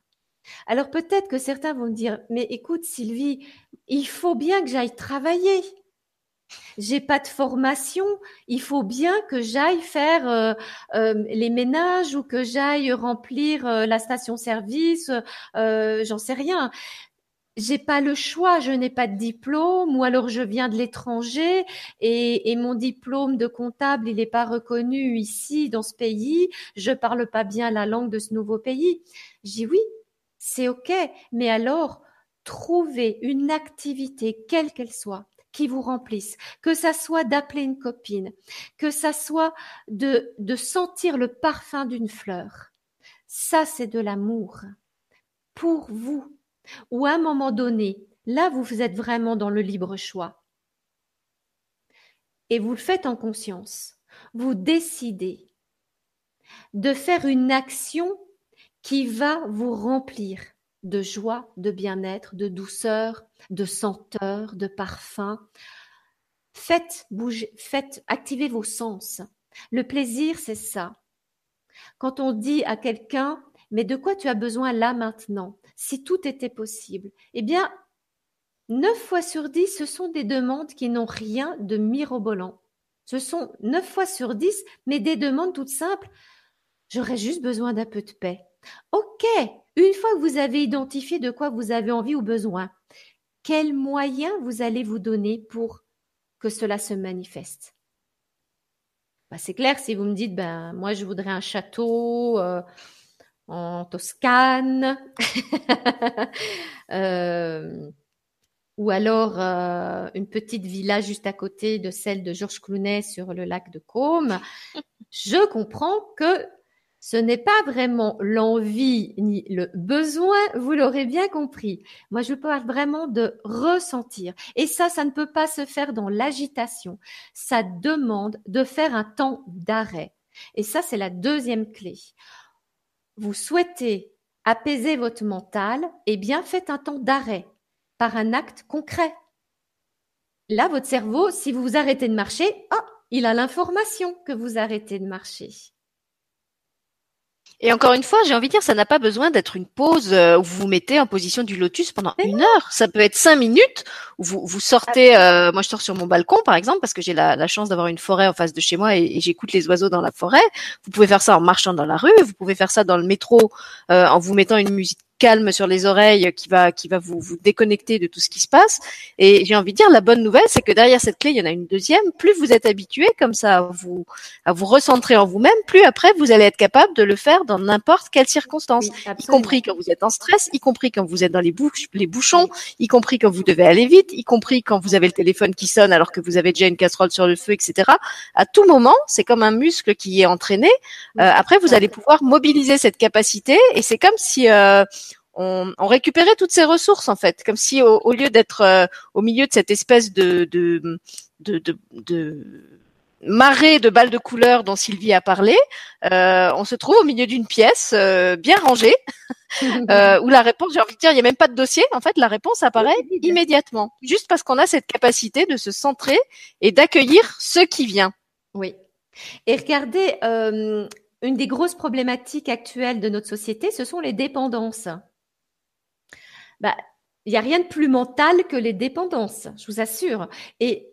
Alors peut-être que certains vont me dire, mais écoute Sylvie, il faut bien que j'aille travailler. J'ai pas de formation, il faut bien que j'aille faire euh, euh, les ménages ou que j'aille remplir euh, la station-service, j'en sais rien j'ai pas le choix, je n'ai pas de diplôme ou alors je viens de l'étranger et, mon diplôme de comptable il n'est pas reconnu ici dans ce pays, je parle pas bien la langue de ce nouveau pays. J'ai oui, c'est OK. Mais alors, trouvez une activité, quelle qu'elle soit, qui vous remplisse, que ça soit d'appeler une copine, que ça soit de, de sentir le parfum d'une fleur. Ça, c'est de l'amour pour vous. Ou à un moment donné, là, vous êtes vraiment dans le libre choix. Et vous le faites en conscience. Vous décidez de faire une action qui va vous remplir de joie, de bien-être, de douceur, de senteur, de parfum. Faites bouger, faites activer vos sens. Le plaisir, c'est ça. Quand on dit à quelqu'un, mais de quoi tu as besoin là maintenant Si tout était possible, eh bien, neuf fois sur dix, ce sont des demandes qui n'ont rien de mirobolant. Ce sont neuf fois sur dix, mais des demandes toutes simples. J'aurais juste besoin d'un peu de paix. Ok, une fois que vous avez identifié de quoi vous avez envie ou besoin, quels moyens vous allez vous donner pour que cela se manifeste? Bah, C'est clair si vous me dites, ben moi je voudrais un château euh, en Toscane, euh, ou alors euh, une petite villa juste à côté de celle de Georges Clounet sur le lac de Caume. Je comprends que ce n'est pas vraiment l'envie ni le besoin, vous l'aurez bien compris. Moi, je parle vraiment de ressentir. Et ça, ça ne peut pas se faire dans l'agitation. Ça demande de faire un temps d'arrêt. Et ça, c'est la deuxième clé. Vous souhaitez apaiser votre mental, eh bien, faites un temps d'arrêt par un acte concret. Là, votre cerveau, si vous vous arrêtez de marcher, oh, il a l'information que vous arrêtez de marcher. Et encore une fois, j'ai envie de dire, ça n'a pas besoin d'être une pause euh, où vous vous mettez en position du lotus pendant une heure. Ça peut être cinq minutes où vous, vous sortez. Euh, moi, je sors sur mon balcon, par exemple, parce que j'ai la, la, chance d'avoir une forêt en face de chez moi et, j'écoute les oiseaux dans la forêt. Vous pouvez faire ça en marchant dans la rue. Vous pouvez faire ça dans le métro euh, en vous mettant une musique calme sur les oreilles qui va qui va vous, vous déconnecter de tout ce qui se passe. Et j'ai envie de dire la bonne nouvelle, c'est que derrière cette clé, il y en a une deuxième. Plus vous êtes habitué comme ça à vous à vous recentrer en vous-même, plus après vous allez être capable de le faire dans n'importe quelle circonstance, y compris quand vous êtes en stress, y compris quand vous êtes dans les bouches, les bouchons, y compris quand vous devez aller vite, y compris quand vous avez le téléphone qui sonne alors que vous avez déjà une casserole sur le feu, etc. À tout moment, c'est comme un muscle qui est entraîné. Euh, après, vous allez pouvoir mobiliser cette capacité et c'est comme si euh, on, récupérait toutes ces ressources en fait, comme si au, lieu d'être euh, au milieu de cette espèce de de, de, de, marée de balles de couleur dont Sylvie a parlé, euh, on se trouve au milieu d'une pièce euh, bien rangée, où la réponse, j'ai envie de dire, il n'y a même pas de dossier. En fait, la réponse apparaît immédiatement, juste parce qu'on a cette capacité de se centrer et d'accueillir ce qui vient. Oui. Et regardez, une des grosses problématiques actuelles de notre société, ce sont les dépendances bah, il n'y a rien de plus mental que les dépendances, je vous assure. Et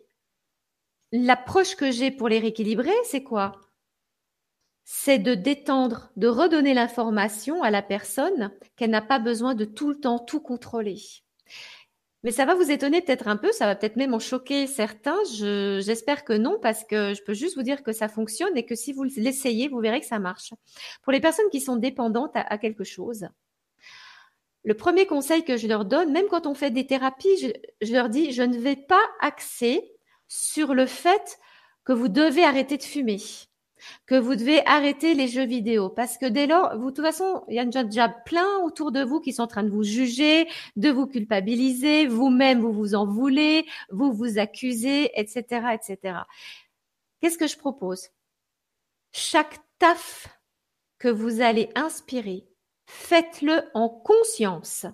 l'approche que j'ai pour les rééquilibrer, c'est quoi? C'est de détendre, de redonner l'information à la personne qu'elle n'a pas besoin de tout le temps tout contrôler. Mais ça va vous étonner peut-être un peu, ça va peut-être même en choquer certains. J'espère que non, parce que je peux juste vous dire que ça fonctionne et que si vous l'essayez, vous verrez que ça marche. Pour les personnes qui sont dépendantes à quelque chose, le premier conseil que je leur donne, même quand on fait des thérapies, je, leur dis, je ne vais pas axer sur le fait que vous devez arrêter de fumer, que vous devez arrêter les jeux vidéo, parce que dès lors, vous, de toute façon, il y a déjà plein autour de vous qui sont en train de vous juger, de vous culpabiliser, vous-même, vous vous en voulez, vous vous accusez, etc., etc. Qu'est-ce que je propose? Chaque taf que vous allez inspirer, faites-le en conscience.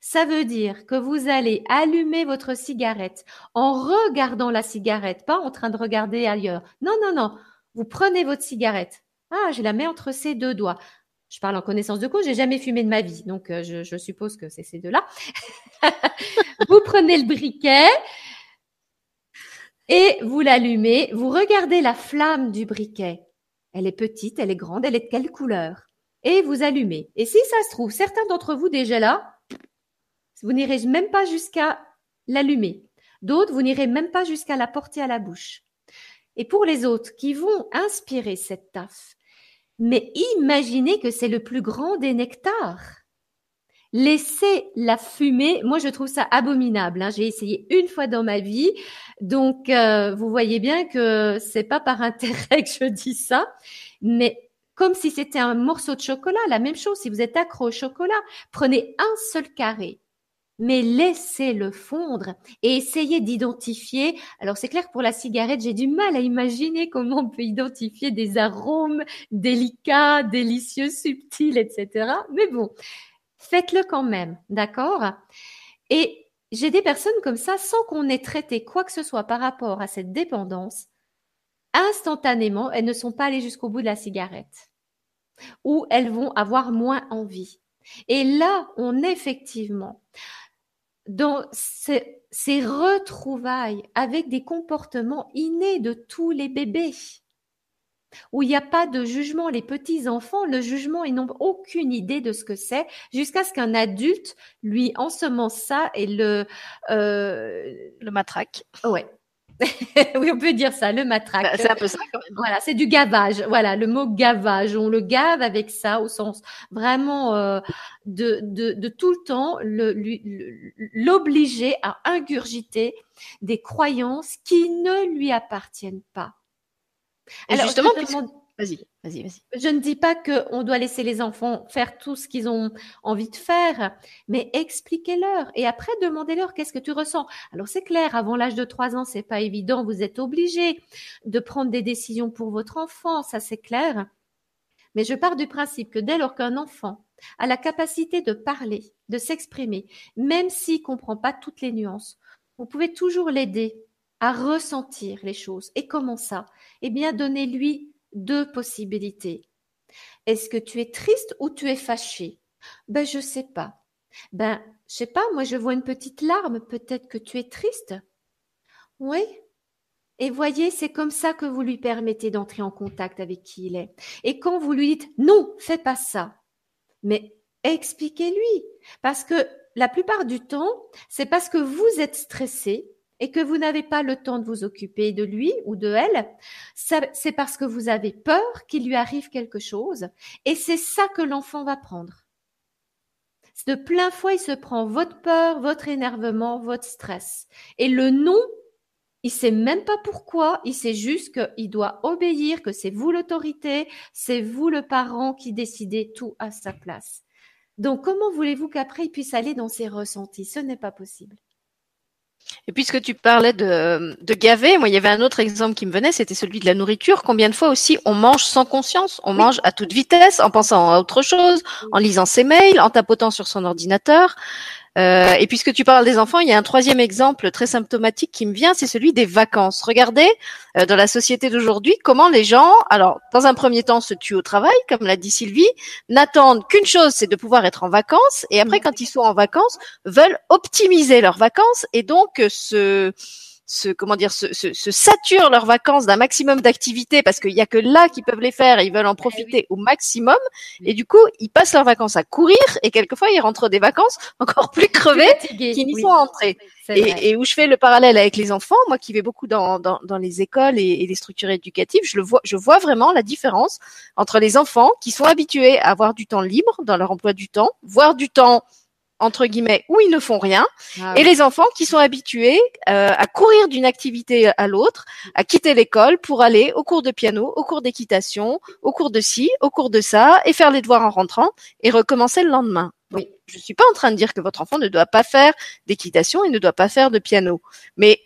Ça veut dire que vous allez allumer votre cigarette en regardant la cigarette, pas en train de regarder ailleurs. Non, non, non. Vous prenez votre cigarette. Ah, je la mets entre ces deux doigts. Je parle en connaissance de cause, j'ai jamais fumé de ma vie, donc euh, je, je suppose que c'est ces deux-là. vous prenez le briquet et vous l'allumez. Vous regardez la flamme du briquet. Elle est petite, elle est grande, elle est de quelle couleur? Et vous allumez. Et si ça se trouve, certains d'entre vous déjà là, vous n'irez même pas jusqu'à l'allumer. D'autres, vous n'irez même pas jusqu'à la porter à la bouche. Et pour les autres qui vont inspirer cette taf, mais imaginez que c'est le plus grand des nectars. laisser la fumée, moi je trouve ça abominable. Hein. J'ai essayé une fois dans ma vie, donc euh, vous voyez bien que c'est pas par intérêt que je dis ça, mais comme si c'était un morceau de chocolat, la même chose. Si vous êtes accro au chocolat, prenez un seul carré, mais laissez-le fondre et essayez d'identifier. Alors c'est clair pour la cigarette, j'ai du mal à imaginer comment on peut identifier des arômes délicats, délicieux, subtils, etc. Mais bon, faites-le quand même, d'accord? Et j'ai des personnes comme ça, sans qu'on ait traité quoi que ce soit par rapport à cette dépendance, instantanément, elles ne sont pas allées jusqu'au bout de la cigarette, ou elles vont avoir moins envie. Et là, on est effectivement dans ces, ces retrouvailles avec des comportements innés de tous les bébés où il n'y a pas de jugement. Les petits enfants, le jugement, ils n'ont aucune idée de ce que c'est jusqu'à ce qu'un adulte lui ensemence ça et le euh, le matraque. Ouais. oui, on peut dire ça, le matraque. Bah, c'est un peu ça quand même. Voilà, c'est du gavage. Voilà, le mot gavage, on le gave avec ça au sens vraiment euh, de, de, de, tout le temps l'obliger à ingurgiter des croyances qui ne lui appartiennent pas. Alors, justement, vas-y, vas-y, vas-y. Je ne dis pas qu'on doit laisser les enfants faire tout ce qu'ils ont envie de faire, mais expliquez-leur et après demandez-leur qu'est-ce que tu ressens. Alors c'est clair, avant l'âge de trois ans, c'est pas évident, vous êtes obligé de prendre des décisions pour votre enfant, ça c'est clair. Mais je pars du principe que dès lors qu'un enfant a la capacité de parler, de s'exprimer, même s'il comprend pas toutes les nuances, vous pouvez toujours l'aider à ressentir les choses. Et comment ça? Eh bien, donnez-lui deux possibilités. Est-ce que tu es triste ou tu es fâché? Ben, je sais pas. Ben, je sais pas, moi je vois une petite larme, peut-être que tu es triste? Oui. Et voyez, c'est comme ça que vous lui permettez d'entrer en contact avec qui il est. Et quand vous lui dites non, fais pas ça, mais expliquez-lui. Parce que la plupart du temps, c'est parce que vous êtes stressé et que vous n'avez pas le temps de vous occuper de lui ou de elle, c'est parce que vous avez peur qu'il lui arrive quelque chose et c'est ça que l'enfant va prendre. De plein fouet, il se prend votre peur, votre énervement, votre stress. Et le non, il sait même pas pourquoi, il sait juste qu'il doit obéir, que c'est vous l'autorité, c'est vous le parent qui décidez tout à sa place. Donc comment voulez-vous qu'après il puisse aller dans ses ressentis? Ce n'est pas possible. Et puisque tu parlais de, de gaver, moi il y avait un autre exemple qui me venait, c'était celui de la nourriture. Combien de fois aussi on mange sans conscience, on mange à toute vitesse, en pensant à autre chose, en lisant ses mails, en tapotant sur son ordinateur. Euh, et puisque tu parles des enfants, il y a un troisième exemple très symptomatique qui me vient, c'est celui des vacances. Regardez euh, dans la société d'aujourd'hui comment les gens, alors dans un premier temps, se tuent au travail, comme l'a dit Sylvie, n'attendent qu'une chose, c'est de pouvoir être en vacances, et après, quand ils sont en vacances, veulent optimiser leurs vacances et donc se se comment dire se, se, saturent leurs vacances d'un maximum d'activités parce qu'il y a que là qu'ils peuvent les faire et ils veulent en eh profiter au maximum. Et du coup ils passent leurs vacances à courir et quelquefois ils rentrent des vacances encore plus crevés qu'ils n'y sont entrés. Et, et, où je fais le parallèle avec les enfants moi qui vais beaucoup dans, dans, dans les écoles et, et, les structures éducatives je le vois je vois vraiment la différence entre les enfants qui sont habitués à avoir du temps libre dans leur emploi du temps voire du temps entre guillemets, où ils ne font rien, ah et les enfants qui sont habitués euh, à courir d'une activité à l'autre, à quitter l'école pour aller au cours de piano, au cours d'équitation, au cours de ci, au cours de ça, et faire les devoirs en rentrant, et recommencer le lendemain. Oui. Je suis pas en train de dire que votre enfant ne doit pas faire d'équitation et ne doit pas faire de piano, mais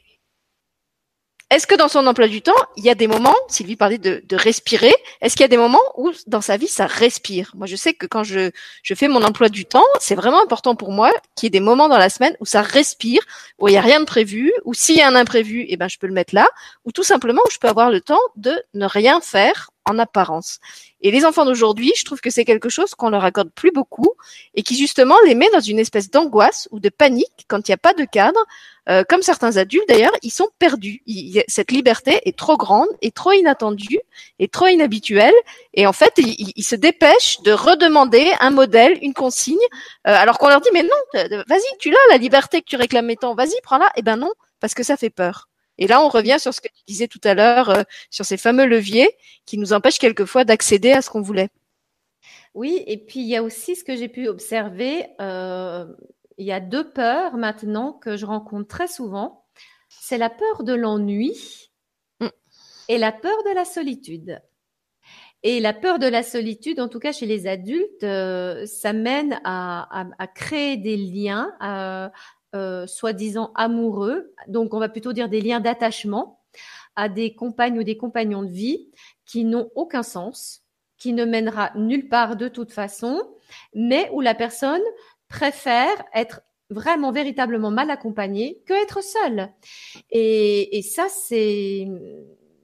est-ce que dans son emploi du temps, il y a des moments, Sylvie parlait de, de respirer, est-ce qu'il y a des moments où dans sa vie ça respire? Moi je sais que quand je, je fais mon emploi du temps, c'est vraiment important pour moi qu'il y ait des moments dans la semaine où ça respire, où il n'y a rien de prévu, ou s'il y a un imprévu, eh ben je peux le mettre là, ou tout simplement où je peux avoir le temps de ne rien faire en apparence. Et les enfants d'aujourd'hui, je trouve que c'est quelque chose qu'on leur accorde plus beaucoup et qui justement les met dans une espèce d'angoisse ou de panique quand il n'y a pas de cadre. Euh, comme certains adultes d'ailleurs, ils sont perdus. cette liberté est trop grande et trop inattendue et trop inhabituelle. Et en fait, ils, se dépêchent de redemander un modèle, une consigne, euh, alors qu'on leur dit mais non, vas-y, tu l'as la liberté que tu réclamais tant, vas-y, prends-la. Eh ben non, parce que ça fait peur. Et là, on revient sur ce que tu disais tout à l'heure, euh, sur ces fameux leviers qui nous empêchent quelquefois d'accéder à ce qu'on voulait. Oui, et puis il y a aussi ce que j'ai pu observer. Euh, il y a deux peurs maintenant que je rencontre très souvent. C'est la peur de l'ennui mm. et la peur de la solitude. Et la peur de la solitude, en tout cas chez les adultes, euh, ça mène à, créer des liens, euh, soi-disant amoureux. Donc, on va plutôt dire des liens d'attachement à des compagnes ou des compagnons de vie qui n'ont aucun sens, qui ne mènera nulle part de toute façon, mais où la personne préfère être vraiment véritablement mal accompagnée que être seule. Et, et ça, c'est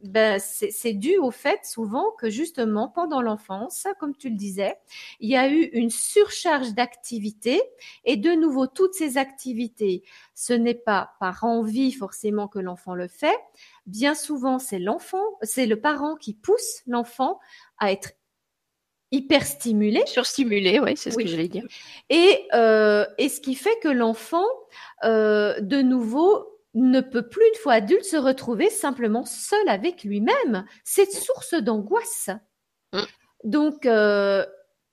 ben, c'est dû au fait souvent que justement pendant l'enfance, comme tu le disais, il y a eu une surcharge d'activités et de nouveau toutes ces activités, ce n'est pas par envie forcément que l'enfant le fait. Bien souvent, c'est l'enfant, c'est le parent qui pousse l'enfant à être hyper stimulé. Surstimulé, oui, c'est ce que j'allais dire. Et, euh, et ce qui fait que l'enfant, euh, de nouveau, ne peut plus, une fois adulte, se retrouver simplement seul avec lui-même. C'est source d'angoisse. Mm. Donc, euh,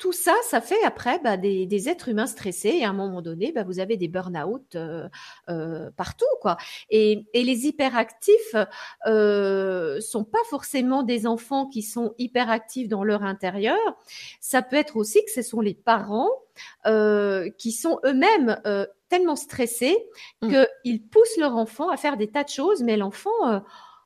tout ça, ça fait après bah, des, êtres humains stressés et à un moment donné, bah, vous avez des burn-out euh, euh, partout, quoi. Et, les hyperactifs euh, sont pas forcément des enfants qui sont hyperactifs dans leur intérieur. Ça peut être aussi que ce sont les parents qui sont eux-mêmes tellement stressés mmh. qu'ils poussent leur enfant à faire des tas de choses, mais l'enfant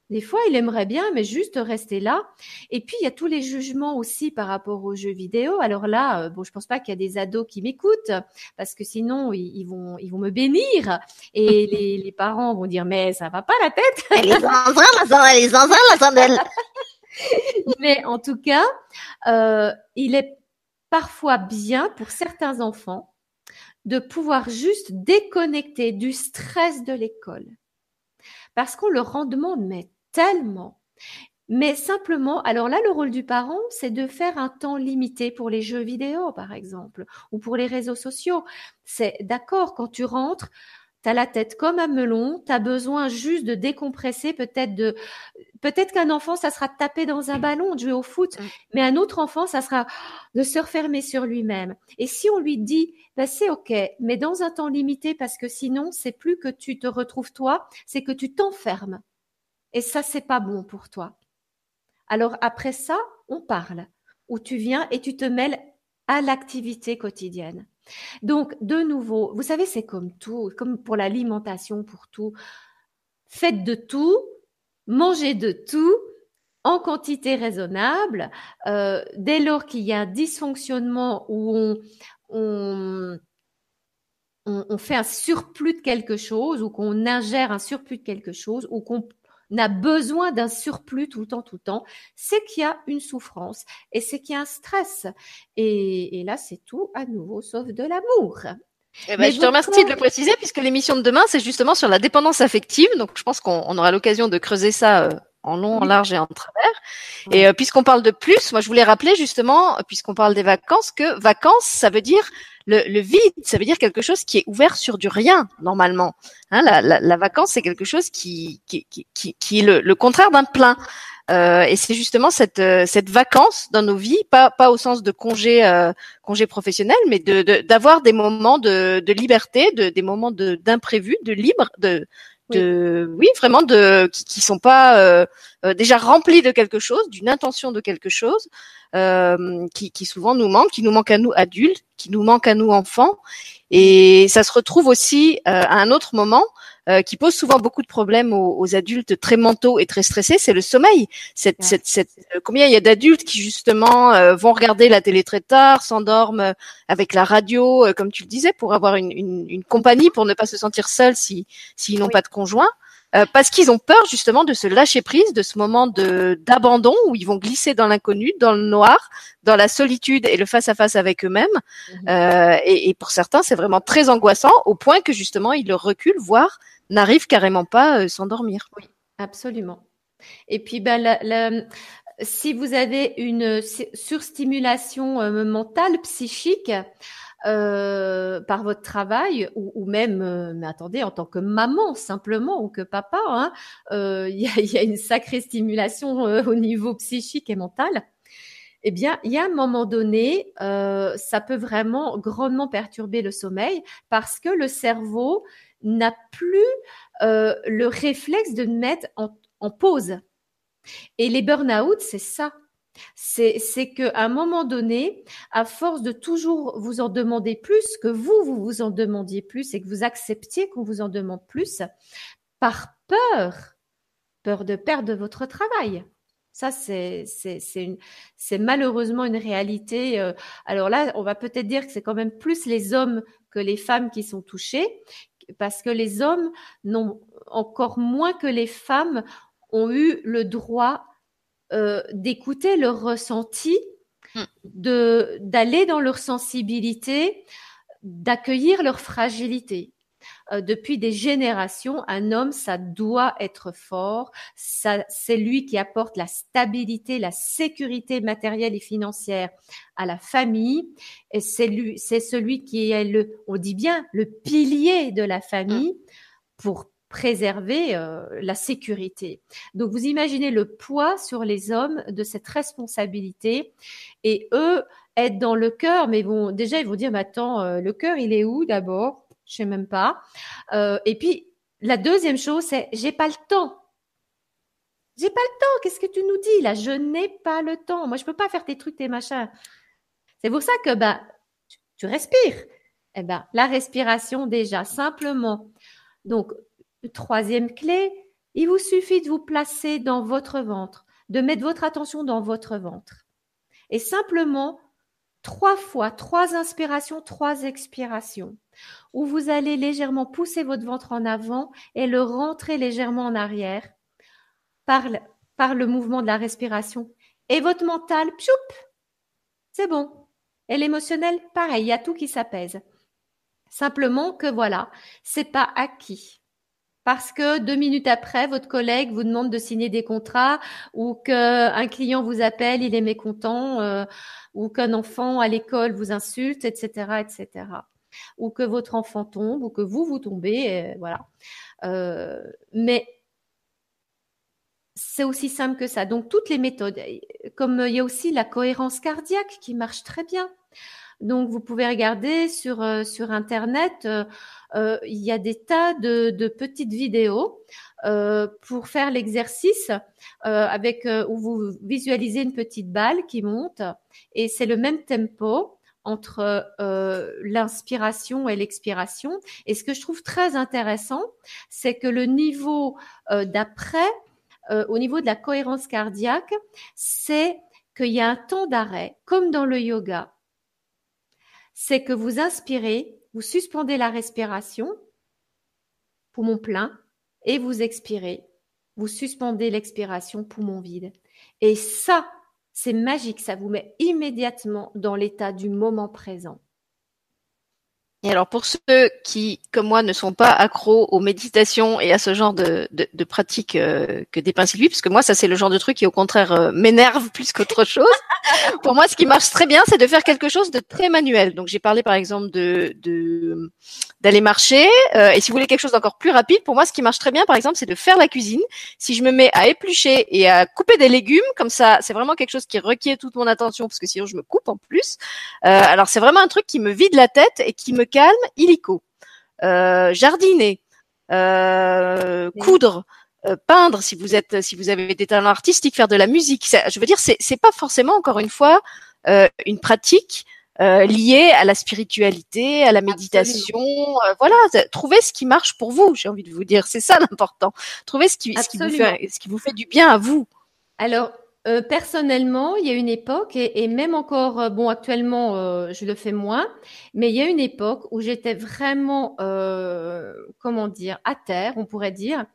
des fois, il aimerait bien, mais juste rester là. Et puis, il y a tous les jugements aussi par rapport aux jeux vidéo. Alors là, euh, bon, je pense pas qu'il y a des ados qui m'écoutent, parce que sinon, ils, vont, ils vont me bénir. Et les, parents vont dire, mais ça va pas la tête. Elle est la la sandelle. mais en tout cas, euh, il est parfois bien pour certains enfants de pouvoir juste déconnecter du stress de l'école parce qu'on leur en demande mais tellement. Mais simplement, alors là, le rôle du parent, c'est de faire un temps limité pour les jeux vidéo, par exemple, ou pour les réseaux sociaux. C'est d'accord, quand tu rentres, tu as la tête comme un melon, tu as besoin juste de décompresser, peut-être de peut-être qu'un enfant ça sera de taper dans un ballon, de jouer au foot, mm. mais un autre enfant ça sera de se refermer sur lui-même. Et si on lui dit bah, c'est OK, mais dans un temps limité parce que sinon c'est plus que tu te retrouves toi, c'est que tu t'enfermes. Et ça, c'est pas bon pour toi. Alors après ça, on parle, où tu viens et tu te mêles à l'activité quotidienne. Donc, de nouveau, vous savez, c'est comme tout, comme pour l'alimentation, pour tout. Faites de tout, mangez de tout en quantité raisonnable. Euh, dès lors qu'il y a un dysfonctionnement où on, on, on, fait un surplus de quelque chose, ou qu'on ingère un surplus de quelque chose, ou qu'on n'a besoin d'un surplus tout le temps, tout le temps, c'est qu'il y a une souffrance et c'est qu'il y a un stress. Et, là, c'est tout à nouveau, sauf de l'amour. Eh ben, je te remercie de le préciser puisque l'émission de demain, c'est justement sur la dépendance affective. Donc, je pense qu'on aura l'occasion de creuser ça euh, en long, en large et en travers. Et euh, puisqu'on parle de plus, moi, je voulais rappeler justement, puisqu'on parle des vacances, que vacances, ça veut dire le, vide, ça veut dire quelque chose qui est ouvert sur du rien normalement. Hein, la, la, vacance, c'est quelque chose qui, qui, qui, qui est le, contraire d'un plein. Euh, et c'est justement cette, euh, cette vacance dans nos vies, pas, pas au sens de congé, euh, congé professionnel, mais de, d'avoir des moments de, de liberté, de, des moments de, d'imprévu, de libre, de, de oui. vraiment de qui, qui sont pas euh, euh, déjà remplis de quelque chose, d'une intention de quelque chose, euh, qui, qui, souvent nous manque, qui nous manque à nous adultes, qui nous manque à nous enfants, et ça se retrouve aussi à un autre moment euh, qui pose souvent beaucoup de problèmes aux, adultes très mentaux et très stressés, c'est le sommeil. Cette, cette, cette, euh, combien il y a d'adultes qui justement euh, vont regarder la télé très tard, s'endorment avec la radio, comme tu le disais, pour avoir une, une, une, compagnie, pour ne pas se sentir seuls s'ils si, n'ont pas de conjoint. parce qu'ils ont peur justement de se lâcher prise de ce moment de d'abandon où ils vont glisser dans l'inconnu, dans le noir, dans la solitude et le face à face avec eux-mêmes. Mmh euh, et, et, pour certains, c'est vraiment très angoissant au point que justement ils le reculent, voire n'arrive carrément pas à euh, s'endormir. Oui, absolument. Et puis, ben, si vous avez une surstimulation euh, mentale, psychique, euh, par votre travail ou, même, mais attendez, en tant que maman simplement ou que papa, hein, il y, a, une sacrée stimulation au niveau psychique et mental. eh bien, il y a un moment donné, euh, ça peut vraiment grandement perturber le sommeil parce que le cerveau n'a plus euh, le réflexe de mettre en, pause. Et les burn-out, c'est ça. C'est, c'est qu'à un moment donné, à force de toujours vous en demander plus, que vous, vous vous en demandiez plus et que vous acceptiez qu'on vous en demande plus, par peur, peur de perdre votre travail. Ça, c'est malheureusement une réalité. Euh, alors là, on va peut-être dire que c'est quand même plus les hommes que les femmes qui sont touchés, parce que les hommes n'ont encore moins que les femmes ont eu le droit euh, d'écouter leur ressenti, hmm. de d'aller dans leur sensibilité, d'accueillir leur fragilité. Euh, depuis des générations, un homme, ça doit être fort. Ça, c'est lui qui apporte la stabilité, la sécurité matérielle et financière à la famille. Et c'est lui, c'est celui qui est le, on dit bien, le pilier de la famille hmm. pour préserver euh, la sécurité. Donc vous imaginez le poids sur les hommes de cette responsabilité et eux être dans le cœur, mais bon déjà ils vont dire mais attends euh, le cœur il est où d'abord? Je sais même pas. Euh, et puis la deuxième chose c'est j'ai pas le temps. J'ai pas le temps. Qu'est-ce que tu nous dis là? Je n'ai pas le temps. Moi je peux pas faire tes trucs tes machins. C'est pour ça que tu, tu respires. Eh ben la respiration déjà simplement. Donc troisième clé, il vous suffit de vous placer dans votre ventre, de mettre votre attention dans votre ventre. Et simplement, trois fois, trois inspirations, trois expirations, où vous allez légèrement pousser votre ventre en avant et le rentrer légèrement en arrière par le, mouvement de la respiration. Et votre mental, pchoup, c'est bon. Et l'émotionnel, pareil, il y a tout qui s'apaise. Simplement que voilà, c'est pas acquis parce que deux minutes après, votre collègue vous demande de signer des contrats ou qu'un client vous appelle, il est mécontent, euh, ou qu'un enfant à l'école vous insulte, etc., etc. Ou que votre enfant tombe, ou que vous, vous tombez, voilà. Euh, mais c'est aussi simple que ça. Donc, toutes les méthodes, comme il y a aussi la cohérence cardiaque qui marche très bien. Donc, vous pouvez regarder sur, euh, sur Internet, euh, euh, il y a des tas de, de petites vidéos pour faire l'exercice avec où vous visualisez une petite balle qui monte et c'est le même tempo entre l'inspiration et l'expiration. Et ce que je trouve très intéressant, c'est que le niveau d'après, au niveau de la cohérence cardiaque, c'est qu'il y a un temps d'arrêt, comme dans le yoga c'est que vous inspirez, vous suspendez la respiration, poumon plein, et vous expirez, vous suspendez l'expiration, poumon vide. Et ça, c'est magique, ça vous met immédiatement dans l'état du moment présent. Et alors pour ceux qui, comme moi, ne sont pas accros aux méditations et à ce genre de, de, de pratiques euh, que dépeint Sylvie, parce que moi, ça c'est le genre de truc qui au contraire euh, m'énerve plus qu'autre chose. pour moi, ce qui marche très bien, c'est de faire quelque chose de très manuel. Donc j'ai parlé par exemple de d'aller marcher. Euh, et si vous voulez quelque chose d'encore plus rapide, pour moi, ce qui marche très bien, par exemple, c'est de faire la cuisine. Si je me mets à éplucher et à couper des légumes, comme ça, c'est vraiment quelque chose qui requiert toute mon attention, parce que sinon je me coupe en plus. alors c'est vraiment un truc qui me vide la tête et qui me calme, illico. Euh, jardiner, euh, coudre, euh, peindre si vous êtes si vous avez des talents artistiques, faire de la musique. Je veux dire, c'est c'est pas forcément encore une fois une pratique liée à la spiritualité, à la méditation. voilà, trouvez ce qui marche pour vous. J'ai envie de vous dire, c'est ça l'important. Trouvez ce qui ce qui vous fait ce qui vous fait du bien à vous. Alors euh, personnellement, il y a une époque, et, même encore, euh, bon, actuellement, euh, je le fais moins, mais il y a une époque où j'étais vraiment, comment dire, à terre, on pourrait dire.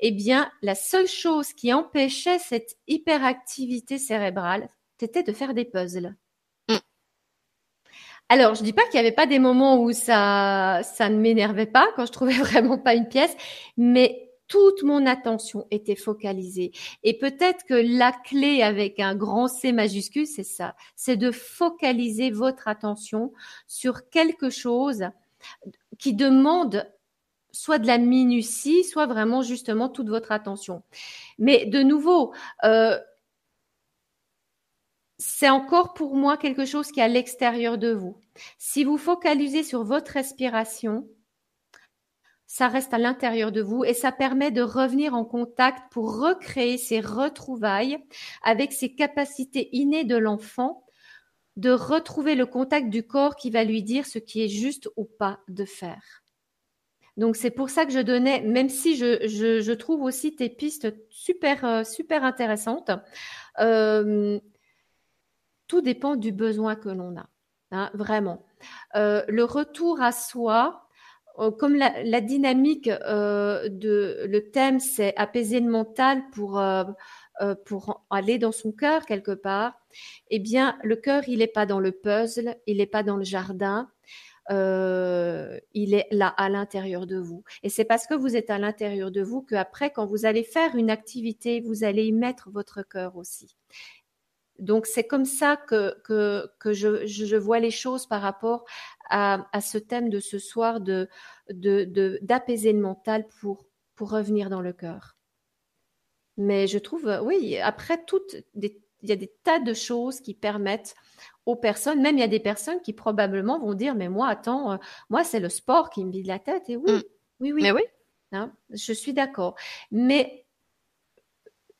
Eh bien, la seule chose qui empêchait cette hyperactivité cérébrale, c'était de faire des puzzles. Mm. Alors, je dis pas qu'il n'y avait pas des moments où ça, ça ne m'énervait pas, quand je trouvais vraiment pas une pièce, mais toute mon attention était focalisée. Et peut-être que la clé avec un grand C majuscule, c'est ça, c'est de focaliser votre attention sur quelque chose qui demande soit de la minutie, soit vraiment justement toute votre attention. Mais de nouveau, euh, c'est encore pour moi quelque chose qui est à l'extérieur de vous. Si vous focalisez sur votre respiration, ça reste à l'intérieur de vous et ça permet de revenir en contact pour recréer ces retrouvailles avec ces capacités innées de l'enfant de retrouver le contact du corps qui va lui dire ce qui est juste ou pas de faire. Donc c'est pour ça que je donnais, même si je, je, trouve aussi tes pistes super euh, super intéressantes, euh, tout dépend du besoin que l'on a, hein, vraiment. Euh, le retour à soi, comme la, dynamique de le thème, c'est apaiser le mental pour pour aller dans son cœur quelque part. Eh bien, le cœur, il n'est pas dans le puzzle, il n'est pas dans le jardin, euh, il est là à l'intérieur de vous. Et c'est parce que vous êtes à l'intérieur de vous qu'après, quand vous allez faire une activité, vous allez y mettre votre cœur aussi. Donc c'est comme ça que, que, que je, je, vois les choses par rapport à, à ce thème de ce soir de d'apaiser de, le mental pour, pour revenir dans le cœur. Mais je trouve, oui, après, toutes il y a des tas de choses qui permettent aux personnes, même il y a des personnes qui probablement vont dire, mais moi, attends, euh, moi, c'est le sport qui me vide la tête. Et oui, mm. oui, oui. Mais oui. Hein, je suis d'accord. Mais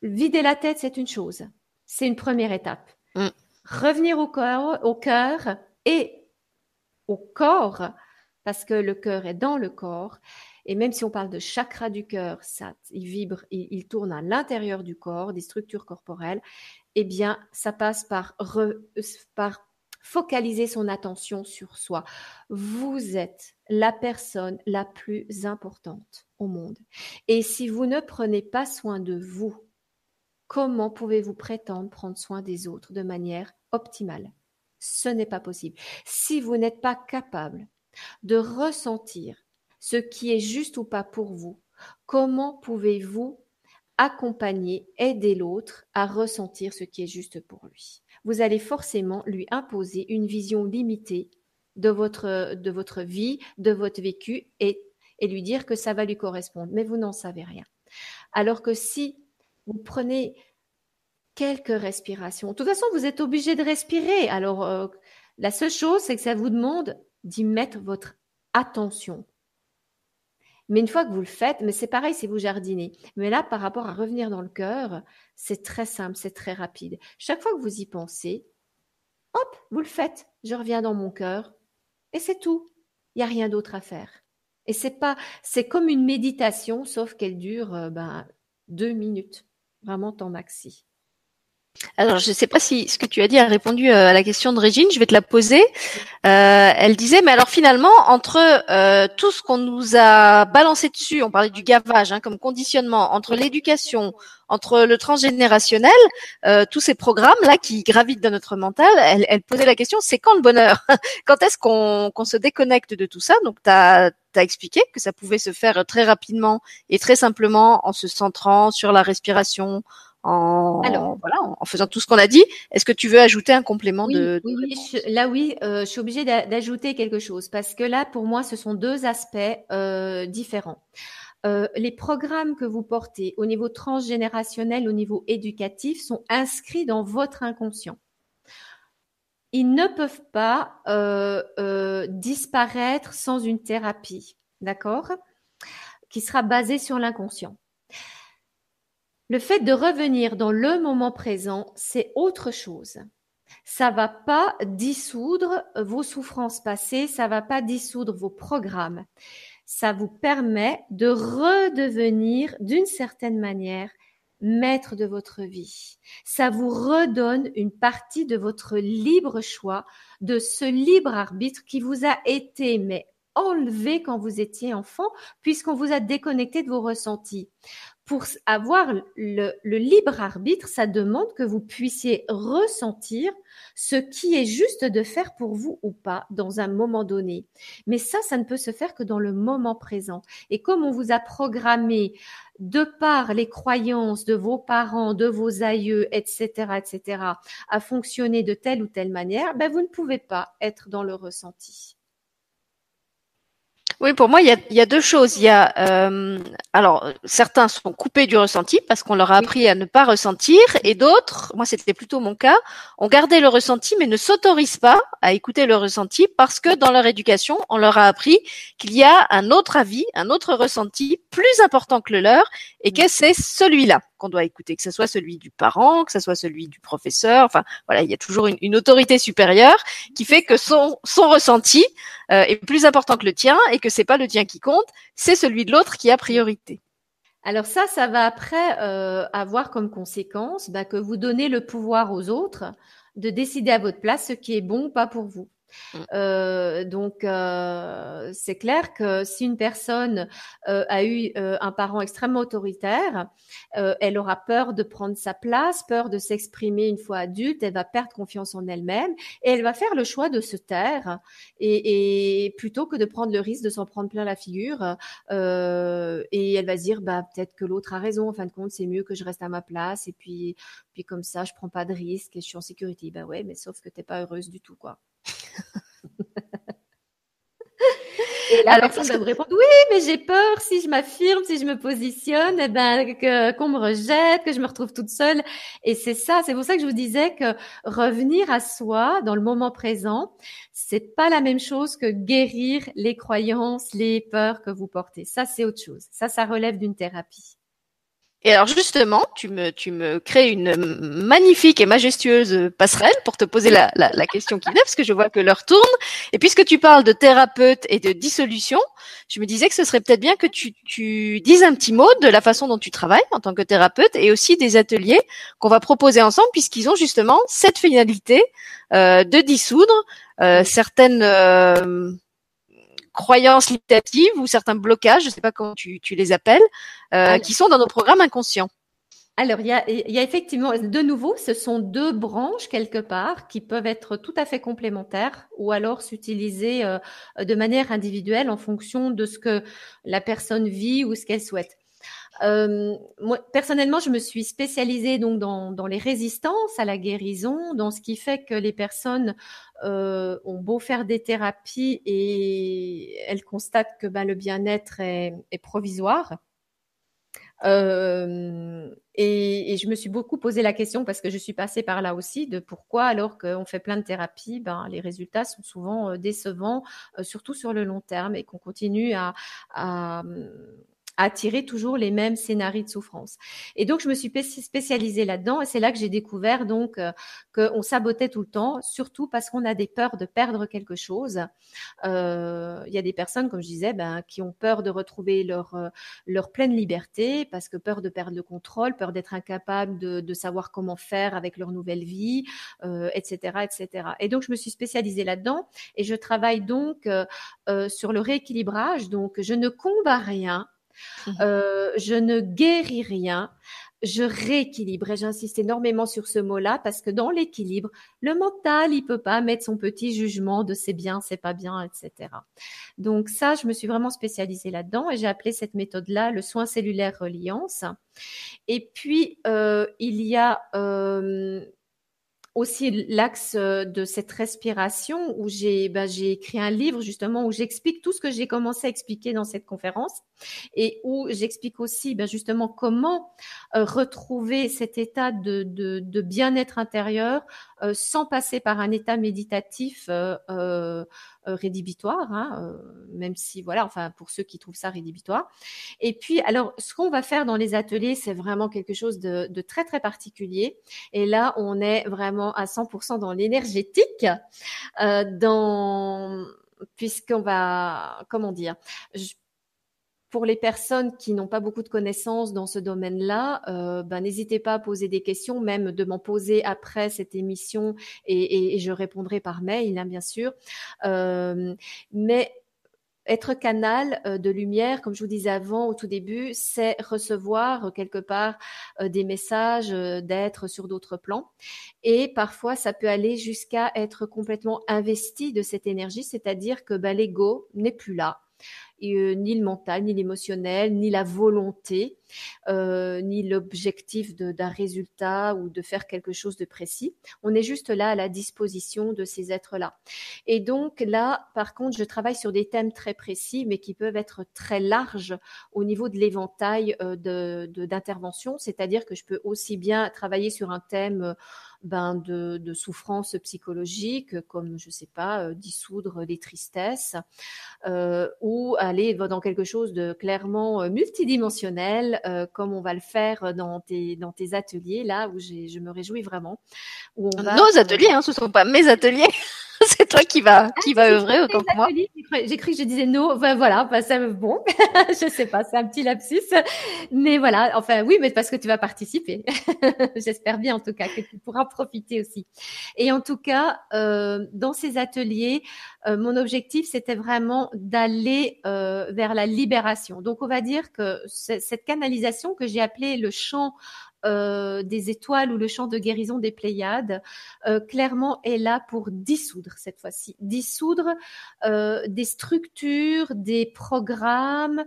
vider la tête, c'est une chose. C'est une première étape. Mm. Revenir au cœur, au cœur et au corps, parce que le cœur est dans le corps. Et même si on parle de chakra du cœur, ça, il vibre, il, il tourne à l'intérieur du corps, des structures corporelles eh bien, ça passe par, par focaliser son attention sur soi. Vous êtes la personne la plus importante au monde. Et si vous ne prenez pas soin de vous, comment pouvez-vous prétendre prendre soin des autres de manière optimale? Ce n'est pas possible. Si vous n'êtes pas capable de ressentir ce qui est juste ou pas pour vous, comment pouvez-vous accompagner, aider l'autre à ressentir ce qui est juste pour lui? Vous allez forcément lui imposer une vision limitée de votre, vie, de votre vécu et lui dire que ça va lui correspondre. Mais vous n'en savez rien. Alors que si vous prenez quelques respirations, de toute façon, vous êtes obligé de respirer. Alors, euh, la seule chose, c'est que ça vous demande d'y mettre votre attention. Mais une fois que vous le faites, mais c'est pareil si vous jardinez. Mais là, par rapport à revenir dans le cœur, c'est très simple, c'est très rapide. Chaque fois que vous y pensez, hop, vous le faites. Je reviens dans mon cœur et c'est tout. Il n'y a rien d'autre à faire. Et c'est pas, c'est comme une méditation, sauf qu'elle dure euh, ben, deux minutes, vraiment temps maxi. Alors, je ne sais pas si ce que tu as dit a répondu euh, à la question de Régine. Je vais te la poser. Euh, elle disait, mais alors finalement, entre euh, tout ce qu'on nous a balancé dessus, on parlait du gavage hein, comme conditionnement, entre l'éducation, entre le transgénérationnel, tous ces programmes là qui gravitent dans notre mental, elle, posait la question, c'est quand le bonheur? Quand est-ce qu'on se déconnecte de tout ça? Donc, tu as, as expliqué que ça pouvait se faire très rapidement et très simplement en se centrant sur la respiration, en, Alors, voilà, en faisant tout ce qu'on a dit. Est-ce que tu veux ajouter un complément de, Oui, là oui, euh, je suis obligée d'ajouter quelque chose parce que là, pour moi, ce sont deux aspects euh, différents. Euh, les programmes que vous portez au niveau transgénérationnel, au niveau éducatif, sont inscrits dans votre inconscient. Ils ne peuvent pas disparaître sans une thérapie, d'accord? Qui sera basée sur l'inconscient. Le fait de revenir dans le moment présent, c'est autre chose. Ça va pas dissoudre vos souffrances passées, ça va pas dissoudre vos programmes. Ça vous permet de redevenir d'une certaine manière maître de votre vie. Ça vous redonne une partie de votre libre choix, de ce libre arbitre qui vous a été mais enlevé quand vous étiez enfant, puisqu'on vous a déconnecté de vos ressentis pour avoir le, libre arbitre, ça demande que vous puissiez ressentir ce qui est juste de faire pour vous ou pas dans un moment donné. Mais ça, ça ne peut se faire que dans le moment présent. Et comme on vous a programmé de par les croyances de vos parents, de vos aïeux, etc., etc., à fonctionner de telle ou telle manière, ben vous ne pouvez pas être dans le ressenti. Oui, pour moi, il y a, il y a deux choses. Il y a, euh, alors, certains sont coupés du ressenti parce qu'on leur a appris à ne pas ressentir, et d'autres, moi c'était plutôt mon cas, ont gardé le ressenti mais ne s'autorisent pas à écouter le ressenti parce que dans leur éducation, on leur a appris qu'il y a un autre avis, un autre ressenti plus important que le leur, et que c'est celui-là qu'on doit écouter, que ce soit celui du parent, que ce soit celui du professeur. Enfin, voilà, il y a toujours une, autorité supérieure qui fait que son, son ressenti euh, est plus important que le tien et que c'est pas le tien qui compte, c'est celui de l'autre qui a priorité. Alors ça, ça va après euh, avoir comme conséquence bah, que vous donnez le pouvoir aux autres de décider à votre place ce qui est bon ou pas pour vous. Mm. Euh, donc, euh, c'est clair que si une personne euh, a eu un parent extrêmement autoritaire, elle aura peur de prendre sa place, peur de s'exprimer une fois adulte, elle va perdre confiance en elle-même et elle va faire le choix de se taire et, et plutôt que de prendre le risque de s'en prendre plein la figure et elle va se dire bah peut-être que l'autre a raison. En fin de compte, c'est mieux que je reste à ma place et puis puis comme ça, je prends pas de risque et je suis en sécurité. Bah ouais, mais sauf que t'es pas heureuse du tout quoi. Et la Alors, personne va vous répondre oui, mais j'ai peur si je m'affirme, si je me positionne, eh ben que qu'on me rejette, que je me retrouve toute seule. Et c'est ça, c'est pour ça que je vous disais que revenir à soi dans le moment présent, c'est pas la même chose que guérir les croyances, les peurs que vous portez. Ça, c'est autre chose. Ça, ça relève d'une thérapie. Et alors justement, tu me, tu me crées une magnifique et majestueuse passerelle pour te poser la, question qui vient, parce que je vois que l'heure tourne. Et puisque tu parles de thérapeute et de dissolution, je me disais que ce serait peut-être bien que tu, tu dises un petit mot de la façon dont tu travailles en tant que thérapeute et aussi des ateliers qu'on va proposer ensemble, puisqu'ils ont justement cette finalité euh, de dissoudre euh, certaines... Euh, croyances limitatives ou certains blocages, je ne sais pas comment tu, tu les appelles, euh, qui sont dans nos programmes inconscients. Alors, il y, a, il y a, effectivement, de nouveau, ce sont deux branches quelque part qui peuvent être tout à fait complémentaires ou alors s'utiliser euh, de manière individuelle en fonction de ce que la personne vit ou ce qu'elle souhaite. Euh, personnellement, je me suis spécialisée donc dans, les résistances à la guérison, dans ce qui fait que les personnes euh, ont beau faire des thérapies et elles constatent que ben, le bien-être est, provisoire. Euh, et, je me suis beaucoup posé la question parce que je suis passée par là aussi de pourquoi alors qu'on fait plein de thérapies, ben, les résultats sont souvent décevants, surtout sur le long terme et qu'on continue à attirer toujours les mêmes scénarios de souffrance. Et donc, je me suis spécialisée là-dedans et c'est là que j'ai découvert donc euh, qu'on sabotait tout le temps, surtout parce qu'on a des peurs de perdre quelque chose. Euh, il y a des personnes, comme je disais, ben, qui ont peur de retrouver leur, euh, leur pleine liberté parce que peur de perdre le contrôle, peur d'être incapable de, de, savoir comment faire avec leur nouvelle vie, euh, etc., etc. Et donc, je me suis spécialisée là-dedans et je travaille donc sur le rééquilibrage. Donc, je ne combats rien Mmh. Euh, je ne guéris rien, je rééquilibre. Et j'insiste énormément sur ce mot-là parce que dans l'équilibre, le mental, il peut pas mettre son petit jugement de c'est bien, c'est pas bien, etc. Donc ça, je me suis vraiment spécialisée là-dedans et j'ai appelé cette méthode-là le soin cellulaire reliance. Et puis, euh, il y a euh, aussi l'axe euh, de cette respiration où j'ai ben, j'ai écrit un livre justement où j'explique tout ce que j'ai commencé à expliquer dans cette conférence et où j'explique aussi ben, justement comment euh, retrouver cet état de, de, de bien-être intérieur euh, sans passer par un état méditatif euh, euh rédhibitoire, hein, même si voilà, enfin pour ceux qui trouvent ça rédhibitoire. Et puis alors, ce qu'on va faire dans les ateliers, c'est vraiment quelque chose de, très très particulier. Et là, on est vraiment à 100% dans l'énergétique, dans puisqu'on va, comment dire, je, pour les personnes qui n'ont pas beaucoup de connaissances dans ce domaine-là, euh, ben, n'hésitez pas à poser des questions, même de m'en poser après cette émission et, je répondrai par mail, hein, bien sûr. Euh, mais être canal euh, de lumière, comme je vous disais avant au tout début, c'est recevoir quelque part des messages d'être sur d'autres plans. Et parfois, ça peut aller jusqu'à être complètement investi de cette énergie, c'est-à-dire que ben, l'ego n'est plus là euh, ni le mental, ni l'émotionnel, ni la volonté, euh, ni l'objectif d'un résultat ou de faire quelque chose de précis. On est juste là à la disposition de ces êtres-là. Et donc là, par contre, je travaille sur des thèmes très précis, mais qui peuvent être très larges au niveau de l'éventail euh, d'intervention. C'est-à-dire que je peux aussi bien travailler sur un thème ben, de, de souffrance psychologique, comme je sais pas, dissoudre les tristesses, ou aller dans quelque chose de clairement euh, multidimensionnel, comme on va le faire dans tes dans tes ateliers là où je me réjouis vraiment. Où on va, Nos ateliers, hein, ce sont pas mes ateliers. c'est toi qui va qui va œuvrer autant que moi. J'ai cru que je disais non. Ben voilà, ben ça, bon, je sais pas, c'est un petit lapsus, mais voilà. Enfin oui, mais parce que tu vas participer. J'espère bien en tout cas que tu pourras profiter aussi. Et en tout cas, euh, dans ces ateliers, euh, mon objectif c'était vraiment d'aller euh, vers la libération. Donc on va dire que cette canalisation que j'ai appelée le champ euh, des étoiles ou le chant de guérison des Pléiades, euh, clairement est là pour dissoudre cette fois-ci, dissoudre des structures, des programmes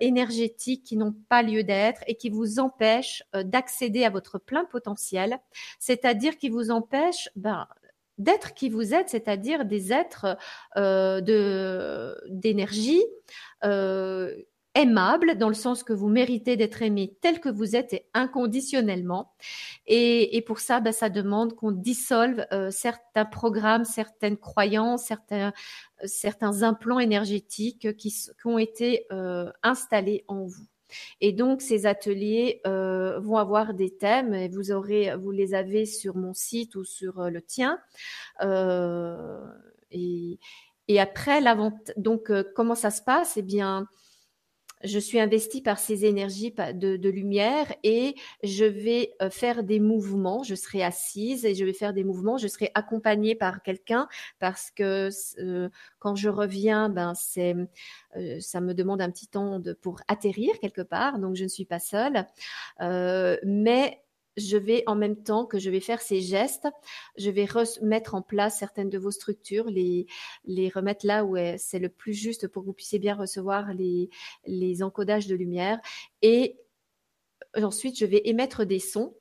énergétiques qui n'ont pas lieu d'être et qui vous empêchent d'accéder à votre plein potentiel, c'est-à-dire qui vous empêchent ben, d'être qui vous êtes, c'est-à-dire des êtres de d'énergie aimable dans le sens que vous méritez d'être aimé tel que vous êtes et inconditionnellement. Et, pour ça, ben, ça demande qu'on dissolve euh, certains programmes, certaines croyances, certains, euh, implants énergétiques qui, ont été euh, installés en vous. Et donc ces ateliers vont avoir des thèmes et vous aurez, vous les avez sur mon site ou sur le tien. et, et après, donc comment ça se passe? Eh bien, je suis investie par ces énergies de, lumière et je vais euh, faire des mouvements. Je serai assise et je vais faire des mouvements. Je serai accompagnée par quelqu'un parce que euh, quand je reviens, ben c'est euh, ça me demande un petit temps de, pour atterrir quelque part, donc je ne suis pas seule. mais je vais en même temps que je vais faire ces gestes, je vais mettre en place certaines de vos structures, les, les remettre là où c'est le plus juste pour que vous puissiez bien recevoir les, les encodages de lumière. Et ensuite, je vais émettre des sons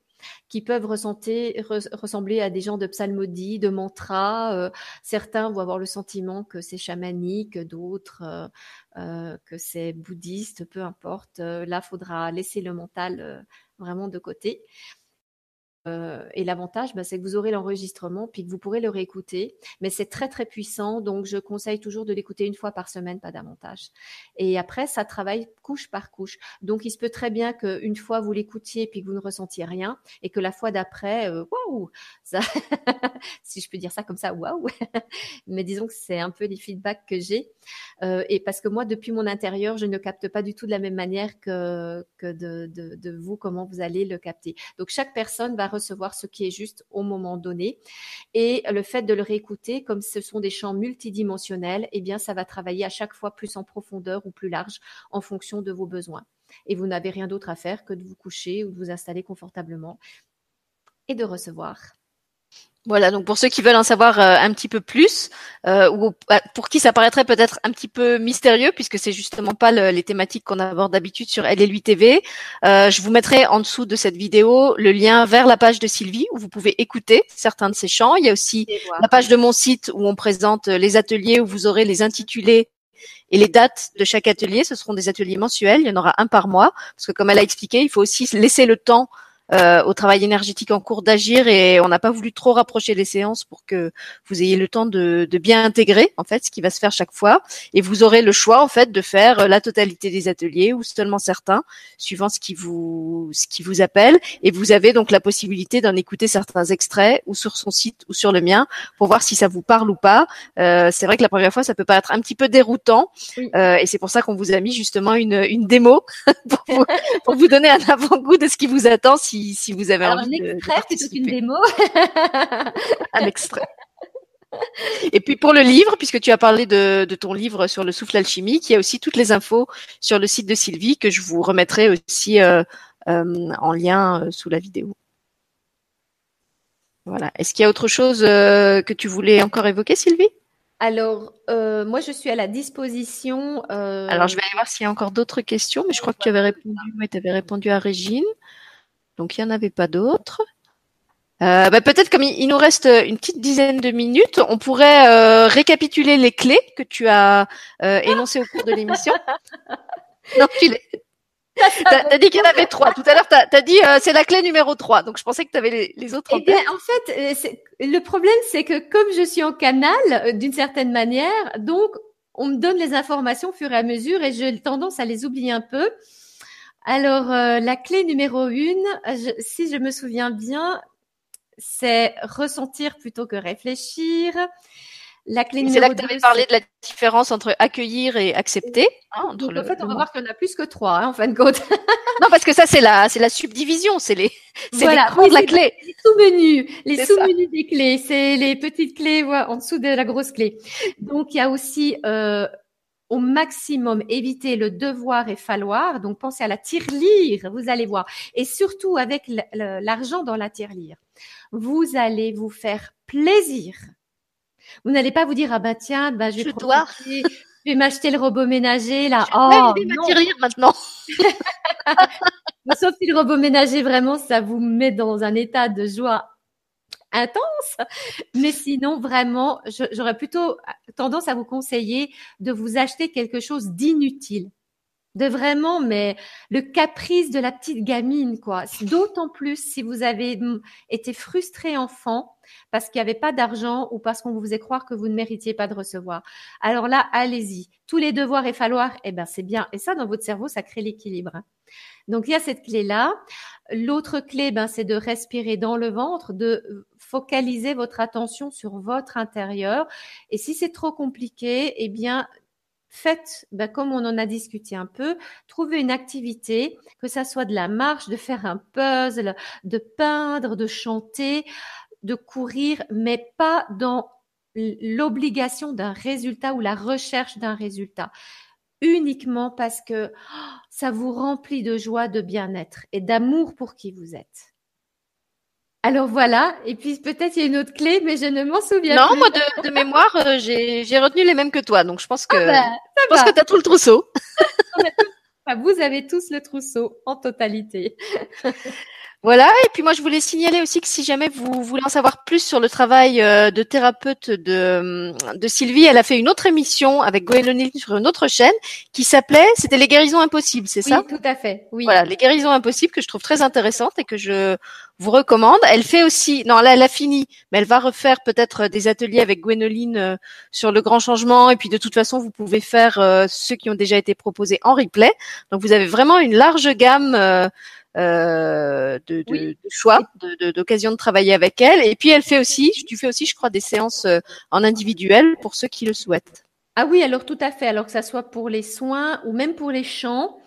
qui peuvent ressembler à des gens de psalmodie, de mantra. Euh, certains vont avoir le sentiment que c'est chamanique, d'autres euh, euh, que c'est bouddhiste, peu importe. là, faudra laisser le mental vraiment de côté. Euh, et l'avantage, bah, c'est que vous aurez l'enregistrement, puis que vous pourrez le réécouter. Mais c'est très, très puissant. Donc, je conseille toujours de l'écouter une fois par semaine, pas davantage. Et après, ça travaille couche par couche. Donc, il se peut très bien qu'une fois, vous l'écoutiez, puis que vous ne ressentiez rien, et que la fois d'après, euh, waouh, ça, si je peux dire ça comme ça, waouh. Mais disons que c'est un peu les feedbacks que j'ai. Euh, et parce que moi, depuis mon intérieur, je ne capte pas du tout de la même manière que, que de, de vous, comment vous allez le capter. Donc, chaque personne va recevoir ce qui est juste au moment donné. Et le fait de le réécouter, comme ce sont des champs multidimensionnels, eh bien, ça va travailler à chaque fois plus en profondeur ou plus large en fonction de vos besoins. Et vous n'avez rien d'autre à faire que de vous coucher ou de vous installer confortablement et de recevoir. Voilà, donc pour ceux qui veulent en savoir euh, un petit peu plus, euh, ou euh, pour qui ça paraîtrait peut-être un petit peu mystérieux, puisque c'est justement pas les thématiques qu'on aborde d'habitude sur LLU TV, je vous mettrai en dessous de cette vidéo le lien vers la page de Sylvie, où vous pouvez écouter certains de ces chants. Il y a aussi la page de mon site où on présente les ateliers, où vous aurez les intitulés et les dates de chaque atelier. Ce seront des ateliers mensuels, il y en aura un par mois, parce que comme elle a expliqué, il faut aussi laisser le temps euh, au travail énergétique en cours d'agir et on n'a pas voulu trop rapprocher les séances pour que vous ayez le temps de, de, bien intégrer en fait ce qui va se faire chaque fois. Et vous aurez le choix en fait de faire la totalité des ateliers ou seulement certains suivant ce qui vous ce qui vous appelle. Et vous avez donc la possibilité d'en écouter certains extraits ou sur son site ou sur le mien pour voir si ça vous parle ou pas. Euh, c'est vrai que la première fois ça peut paraître un petit peu déroutant euh, et c'est pour ça qu'on vous a mis justement une, une démo pour, vous, pour vous donner un avant-goût de ce qui vous attend si si, vous avez envie un extrait plutôt qu'une démo. un extrait. Et puis pour le livre, puisque tu as parlé de, ton livre sur le souffle alchimique, il y a aussi toutes les infos sur le site de Sylvie que je vous remettrai aussi euh, euh, en lien euh, sous la vidéo. Voilà. Est-ce qu'il y a autre chose que tu voulais encore évoquer, Sylvie? Alors, moi, je suis à la disposition. Alors, je vais aller voir s'il y a encore d'autres questions, mais je crois que tu avais répondu, mais tu avais répondu à Régine. Donc, il n'y en avait pas d'autres. Euh, bah, peut-être comme il, nous reste une petite dizaine de minutes, on pourrait euh, récapituler les clés que tu as euh, énoncées au cours de l'émission. non, tu les... T'as as dit qu'il y en avait trois. Tout à l'heure, t'as as dit euh, c'est la clé numéro trois. Donc je pensais que tu avais les, les, autres. En, eh bien, en fait, le problème c'est que comme je suis en canal d'une certaine manière, donc on me donne les informations au fur et à mesure et j'ai tendance à les oublier un peu. Alors la clé numéro une, si je me souviens bien, c'est ressentir plutôt que réfléchir. La clé C'est là que tu avais parlé de la différence entre accueillir et accepter. Hein, Donc, en fait, on va voir qu'il y en a plus que trois, hein, en fin de compte. non, parce que ça, c'est la, c'est la subdivision, c'est les, c'est voilà, les de la clé. Les sous-menus, les sous-menus des clés, c'est les petites clés en dessous de la grosse clé. Donc, il y a aussi euh, au maximum éviter le devoir et falloir. Donc, pensez à la tirelire, vous allez voir. Et surtout avec l'argent dans la tirelire vous allez vous faire plaisir. Vous n'allez pas vous dire ah ben tiens, ben je vais, je vais m'acheter le robot ménager là. oh, non. maintenant. Sauf si le robot ménager vraiment ça vous met dans un état de joie intense. Mais sinon, vraiment, j'aurais plutôt tendance à vous conseiller de vous acheter quelque chose d'inutile de vraiment, mais le caprice de la petite gamine, quoi. D'autant plus si vous avez été frustré enfant parce qu'il n'y avait pas d'argent ou parce qu'on vous faisait croire que vous ne méritiez pas de recevoir. Alors là, allez-y. Tous les devoirs et falloir, eh ben c'est bien. Et ça, dans votre cerveau, ça crée l'équilibre. Hein. Donc il y a cette clé-là. L'autre clé, ben, c'est de respirer dans le ventre, de focaliser votre attention sur votre intérieur. Et si c'est trop compliqué, eh bien, faites, ben, comme on en a discuté un peu, trouvez une activité, que ça soit de la marche, de faire un puzzle, de peindre, de chanter, de courir, mais pas dans l'obligation d'un résultat ou la recherche d'un résultat. Uniquement parce que oh, ça vous remplit de joie, de bien-être et d'amour pour qui vous êtes. Alors voilà, et puis peut-être il y a une autre clé, mais je ne m'en souviens non, plus. Non, moi de, mémoire, euh, j'ai retenu les mêmes que toi, donc je pense que ah bah, je pense que tu as tout le trousseau. Vous avez tous le trousseau en totalité. Voilà, et puis moi je voulais signaler aussi que si jamais vous voulez en savoir plus sur le travail euh, de thérapeute de, de Sylvie, elle a fait une autre émission avec Gwendoline sur une autre chaîne qui s'appelait, c'était les guérisons impossibles, c'est ça? Oui, tout à fait. Oui. Voilà, les guérisons impossibles que je trouve très intéressantes et que je vous recommande. Elle fait aussi, non là elle a fini, mais elle va refaire peut-être des ateliers avec Gwenoline euh, sur le grand changement et puis de toute façon vous pouvez faire euh, ceux qui ont déjà été proposés en replay. Donc vous avez vraiment une large gamme euh, de, de, de, choix, d'occasion de, de, travailler avec elle. Et puis elle fait aussi, tu fais aussi, je crois, des séances euh, en individuel pour ceux qui le souhaitent. Ah oui, alors tout à fait. Alors que ça soit pour les soins ou même pour les chants.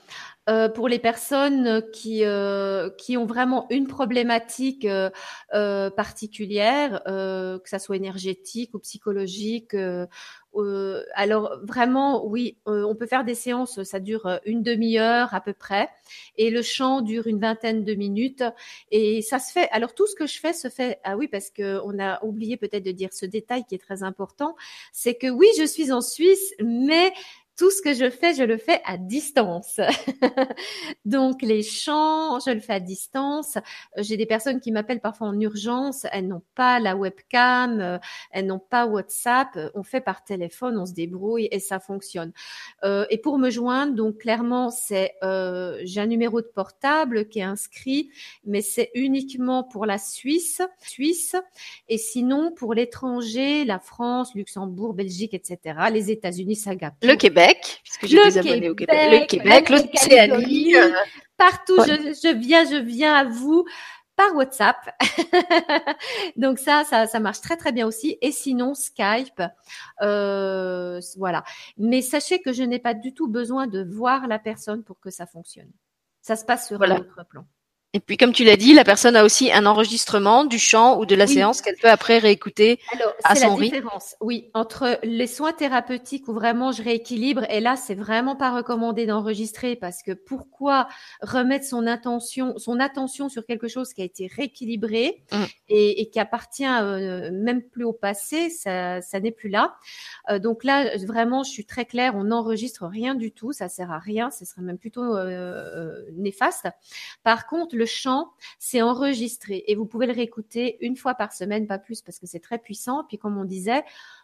Euh, pour les personnes qui euh, qui ont vraiment une problématique euh, euh particulière, que ça soit énergétique ou psychologique euh, alors vraiment, oui, euh, on peut faire des séances, ça dure euh, une demi-heure à peu près, et le chant dure une vingtaine de minutes, et ça se fait. Alors tout ce que je fais se fait. Ah oui, parce que on a oublié peut-être de dire ce détail qui est très important, c'est que oui, je suis en Suisse, mais tout ce que je fais, je le fais à distance. Donc les chants, je le fais à distance. J'ai des personnes qui m'appellent parfois en urgence, elles n'ont pas la webcam, euh, elles n'ont pas WhatsApp, on fait par téléphone, on se débrouille et ça fonctionne. Euh, et pour me joindre, donc clairement, c'est euh, j'ai un numéro de portable qui est inscrit, mais c'est uniquement pour la Suisse, Suisse, et sinon pour l'étranger, la France, Luxembourg, Belgique, etc. Les États-Unis, gâte. Le Québec puisque j'ai des abonnés au Québec, le Québec, l'Océanie. Euh, partout, je, viens, je viens à vous par WhatsApp. Donc ça, ça, ça marche très très bien aussi. Et sinon Skype, euh, voilà. Mais sachez que je n'ai pas du tout besoin de voir la personne pour que ça fonctionne. Ça se passe sur un autre plan. Et puis, comme tu l'as dit, la personne a aussi un enregistrement du chant ou de la séance qu'elle peut après réécouter Alors, à son la rythme. différence, oui, entre les soins thérapeutiques où vraiment je rééquilibre, et là, c'est vraiment pas recommandé d'enregistrer parce que pourquoi remettre son intention, son attention sur quelque chose qui a été rééquilibré Mm. et, et qui appartient euh, même plus au passé, ça, ça n'est plus là. Euh, donc là, vraiment, je suis très claire, on n'enregistre rien du tout, ça sert à rien, ce serait même plutôt euh, néfaste. Par contre, le chant, c'est enregistré et vous pouvez le réécouter une fois par semaine, pas plus, parce que c'est très puissant. Puis comme on disait,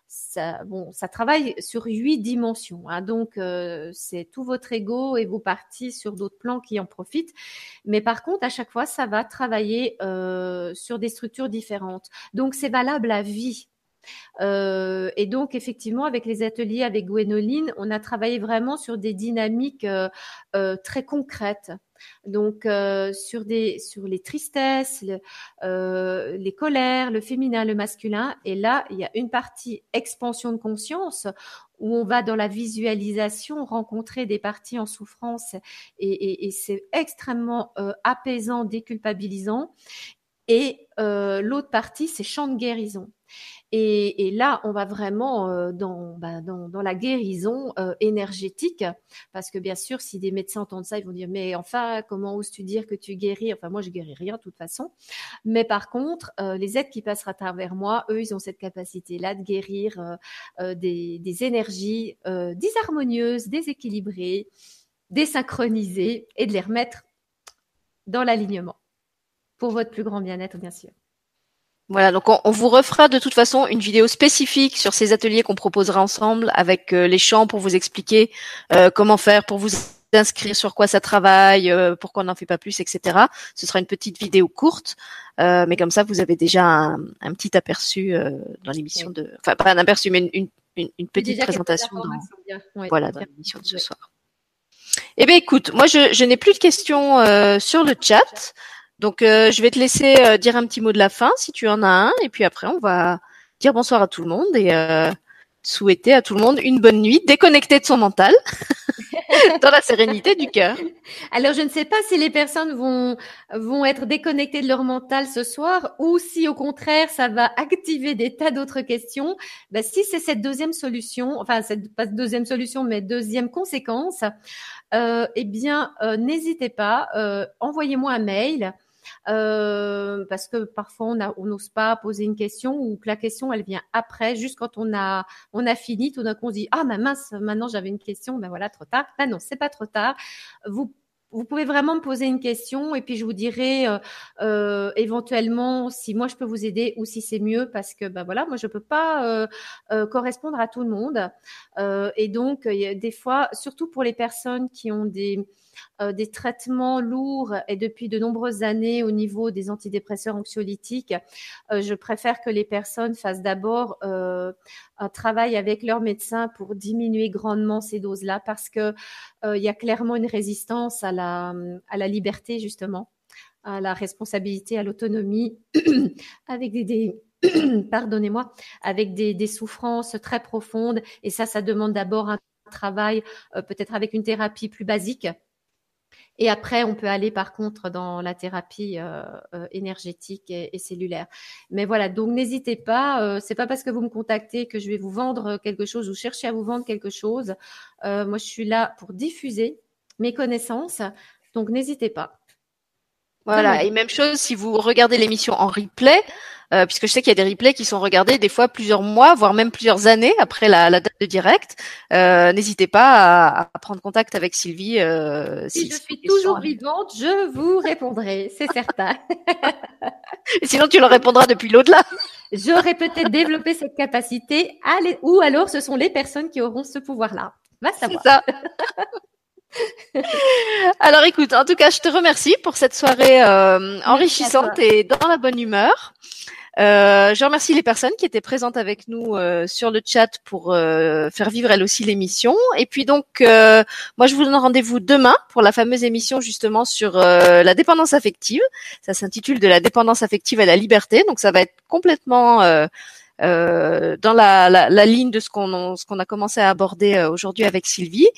ça, travaille sur huit dimensions. hein. donc euh, c'est tout votre ego et vos parties sur d'autres plans qui en profitent. Mais par contre, à chaque fois, ça va travailler euh, sur des structures différentes. Donc c'est valable à vie. Euh, et donc, effectivement, avec les ateliers avec Gwénoline, on a travaillé vraiment sur des dynamiques très concrètes. Donc, euh, sur, des, les tristesses, euh, les colères, le féminin, le masculin. Et là, il y a une partie expansion de conscience où on va dans la visualisation rencontrer des parties en souffrance et, c'est extrêmement euh, apaisant, déculpabilisant. Et l'autre partie, c'est champ de guérison. Et, là, on va vraiment euh, dans, bah, dans, la guérison euh, énergétique, parce que bien sûr, si des médecins entendent ça, ils vont dire mais enfin, comment oses-tu dire que tu guéris? Enfin, moi, je guéris rien de toute façon. Mais par contre, euh, les êtres qui passent à travers moi, eux, ils ont cette capacité-là de guérir des, énergies disharmonieuses, déséquilibrées, désynchronisées, et de les remettre dans l'alignement pour votre plus grand bien-être, bien sûr. Voilà, donc on, on vous refera de toute façon une vidéo spécifique sur ces ateliers qu'on proposera ensemble avec euh, les chants pour vous expliquer euh, comment faire pour vous inscrire, sur quoi ça travaille, euh, pourquoi on n'en fait pas plus, etc. Ce sera une petite vidéo courte, euh, mais comme ça vous avez déjà un, un petit aperçu euh, dans l'émission de, enfin pas un aperçu, mais une, une, une- petite présentation dans. Ouais, voilà, dans l'émission de ce Ouais. soir. Eh bien, écoute, moi, je, je n'ai plus de questions euh, sur le chat. Donc, euh, je vais te laisser euh, dire un petit mot de la fin, si tu en as un. Et puis après, on va dire bonsoir à tout le monde et euh, souhaiter à tout le monde une bonne nuit, déconnecté de son mental, dans la sérénité du cœur. Alors, je ne sais pas si les personnes vont, vont être déconnectées de leur mental ce soir ou si au contraire, ça va activer des tas d'autres questions. Ben, si c'est cette deuxième solution, enfin, cette, pas deuxième solution, mais deuxième conséquence, eh bien, n'hésitez pas, envoyez-moi un mail. Euh, parce que parfois on n'ose pas poser une question ou que la question elle vient après, juste quand on a on a fini, tout d'un coup on dit ah ma mince maintenant j'avais une question, ben voilà trop tard. Ben non c'est pas trop tard. Vous vous pouvez vraiment me poser une question et puis je vous dirai euh, euh, éventuellement si moi je peux vous aider ou si c'est mieux parce que ben voilà moi je peux pas euh, euh, correspondre à tout le monde Euh, et donc des fois surtout pour les personnes qui ont des des traitements lourds et depuis de nombreuses années au niveau des antidépresseurs anxiolytiques, euh, je préfère que les personnes fassent d'abord euh, un travail avec leur médecin pour diminuer grandement ces doses-là parce que euh, il y a clairement une résistance à la, à la liberté justement, à la responsabilité, à l'autonomie, avec des, des pardonnez-moi, avec des, des souffrances très profondes. Et ça, ça demande d'abord un travail, euh, peut-être avec une thérapie plus basique. Et après, on peut aller par contre dans la thérapie euh, euh, énergétique et, cellulaire. Mais voilà, donc n'hésitez pas. Euh, c'est pas parce que vous me contactez que je vais vous vendre quelque chose ou chercher à vous vendre quelque chose. Euh, moi, je suis là pour diffuser mes connaissances. Donc n'hésitez pas. Voilà. Vraiment. Et même chose si vous regardez l'émission en replay, euh, puisque je sais qu'il y a des replays qui sont regardés des fois plusieurs mois, voire même plusieurs années après la, la date de direct. Euh, N'hésitez pas à, à prendre contact avec Sylvie. Euh, Si si, je suis toujours vivante, je vous répondrai, c'est certain. Sinon, tu leur répondras depuis l'au-delà. J'aurais peut-être développé cette capacité, ou alors ce sont les personnes qui auront ce pouvoir-là. Va C'est savoir. ça. Alors écoute, en tout cas, je te remercie pour cette soirée euh, enrichissante et dans la bonne humeur. Euh, je remercie les personnes qui étaient présentes avec nous euh, sur le chat pour euh, faire vivre elles aussi l'émission. Et puis donc, euh, moi, je vous donne rendez-vous demain pour la fameuse émission justement sur euh, la dépendance affective. Ça s'intitule de la dépendance affective à la liberté. Donc, ça va être complètement euh, dans la, la, la, ligne de ce qu'on ce qu'on a commencé à aborder euh, aujourd'hui avec Sylvie.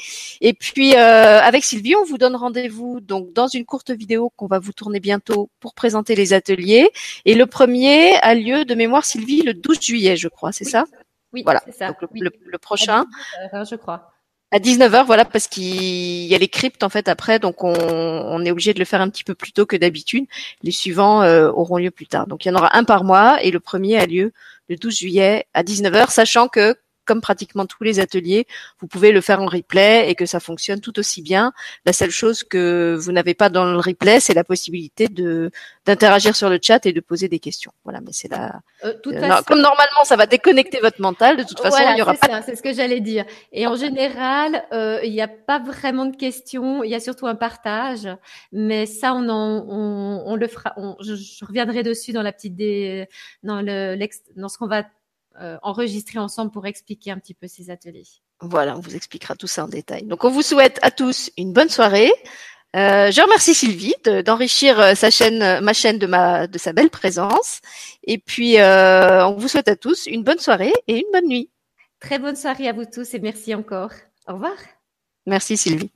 Et puis euh, avec Sylvie, on vous donne rendez-vous donc dans une courte vidéo qu'on va vous tourner bientôt pour présenter les ateliers. Et le premier a lieu de mémoire Sylvie le 12 juillet, je crois, c'est ça? Oui, voilà. Ça. Donc le, le, prochain. je crois. À 19h, voilà, parce qu'il y a les cryptes en fait après, donc on, est obligé de le faire un petit peu plus tôt que d'habitude. Les suivants euh, auront lieu plus tard. Donc il y en aura un par mois et le premier a lieu le 12 juillet à 19h, sachant que comme pratiquement tous les ateliers, vous pouvez le faire en replay et que ça fonctionne tout aussi bien. La seule chose que vous n'avez pas dans le replay, c'est la possibilité de d'interagir sur le chat et de poser des questions. Voilà, mais c'est la. Euh, euh comme normalement, ça va déconnecter votre mental. De toute façon, il y aura pas. C'est ce que j'allais dire. Et en général, euh, il n'y a pas vraiment de questions. Il y a surtout un partage. Mais ça, on en, on, on le fera. On, je, je, reviendrai dessus dans la petite dé, dans le dans ce qu'on va euh, enregistrer ensemble pour expliquer un petit peu ces ateliers. Voilà, on vous expliquera tout ça en détail. Donc on vous souhaite à tous une bonne soirée. Euh, je remercie Sylvie d'enrichir euh, sa chaîne, ma chaîne de ma de sa belle présence. Et puis euh, on vous souhaite à tous une bonne soirée et une bonne nuit. Très bonne soirée à vous tous et merci encore. Au revoir. Merci Sylvie.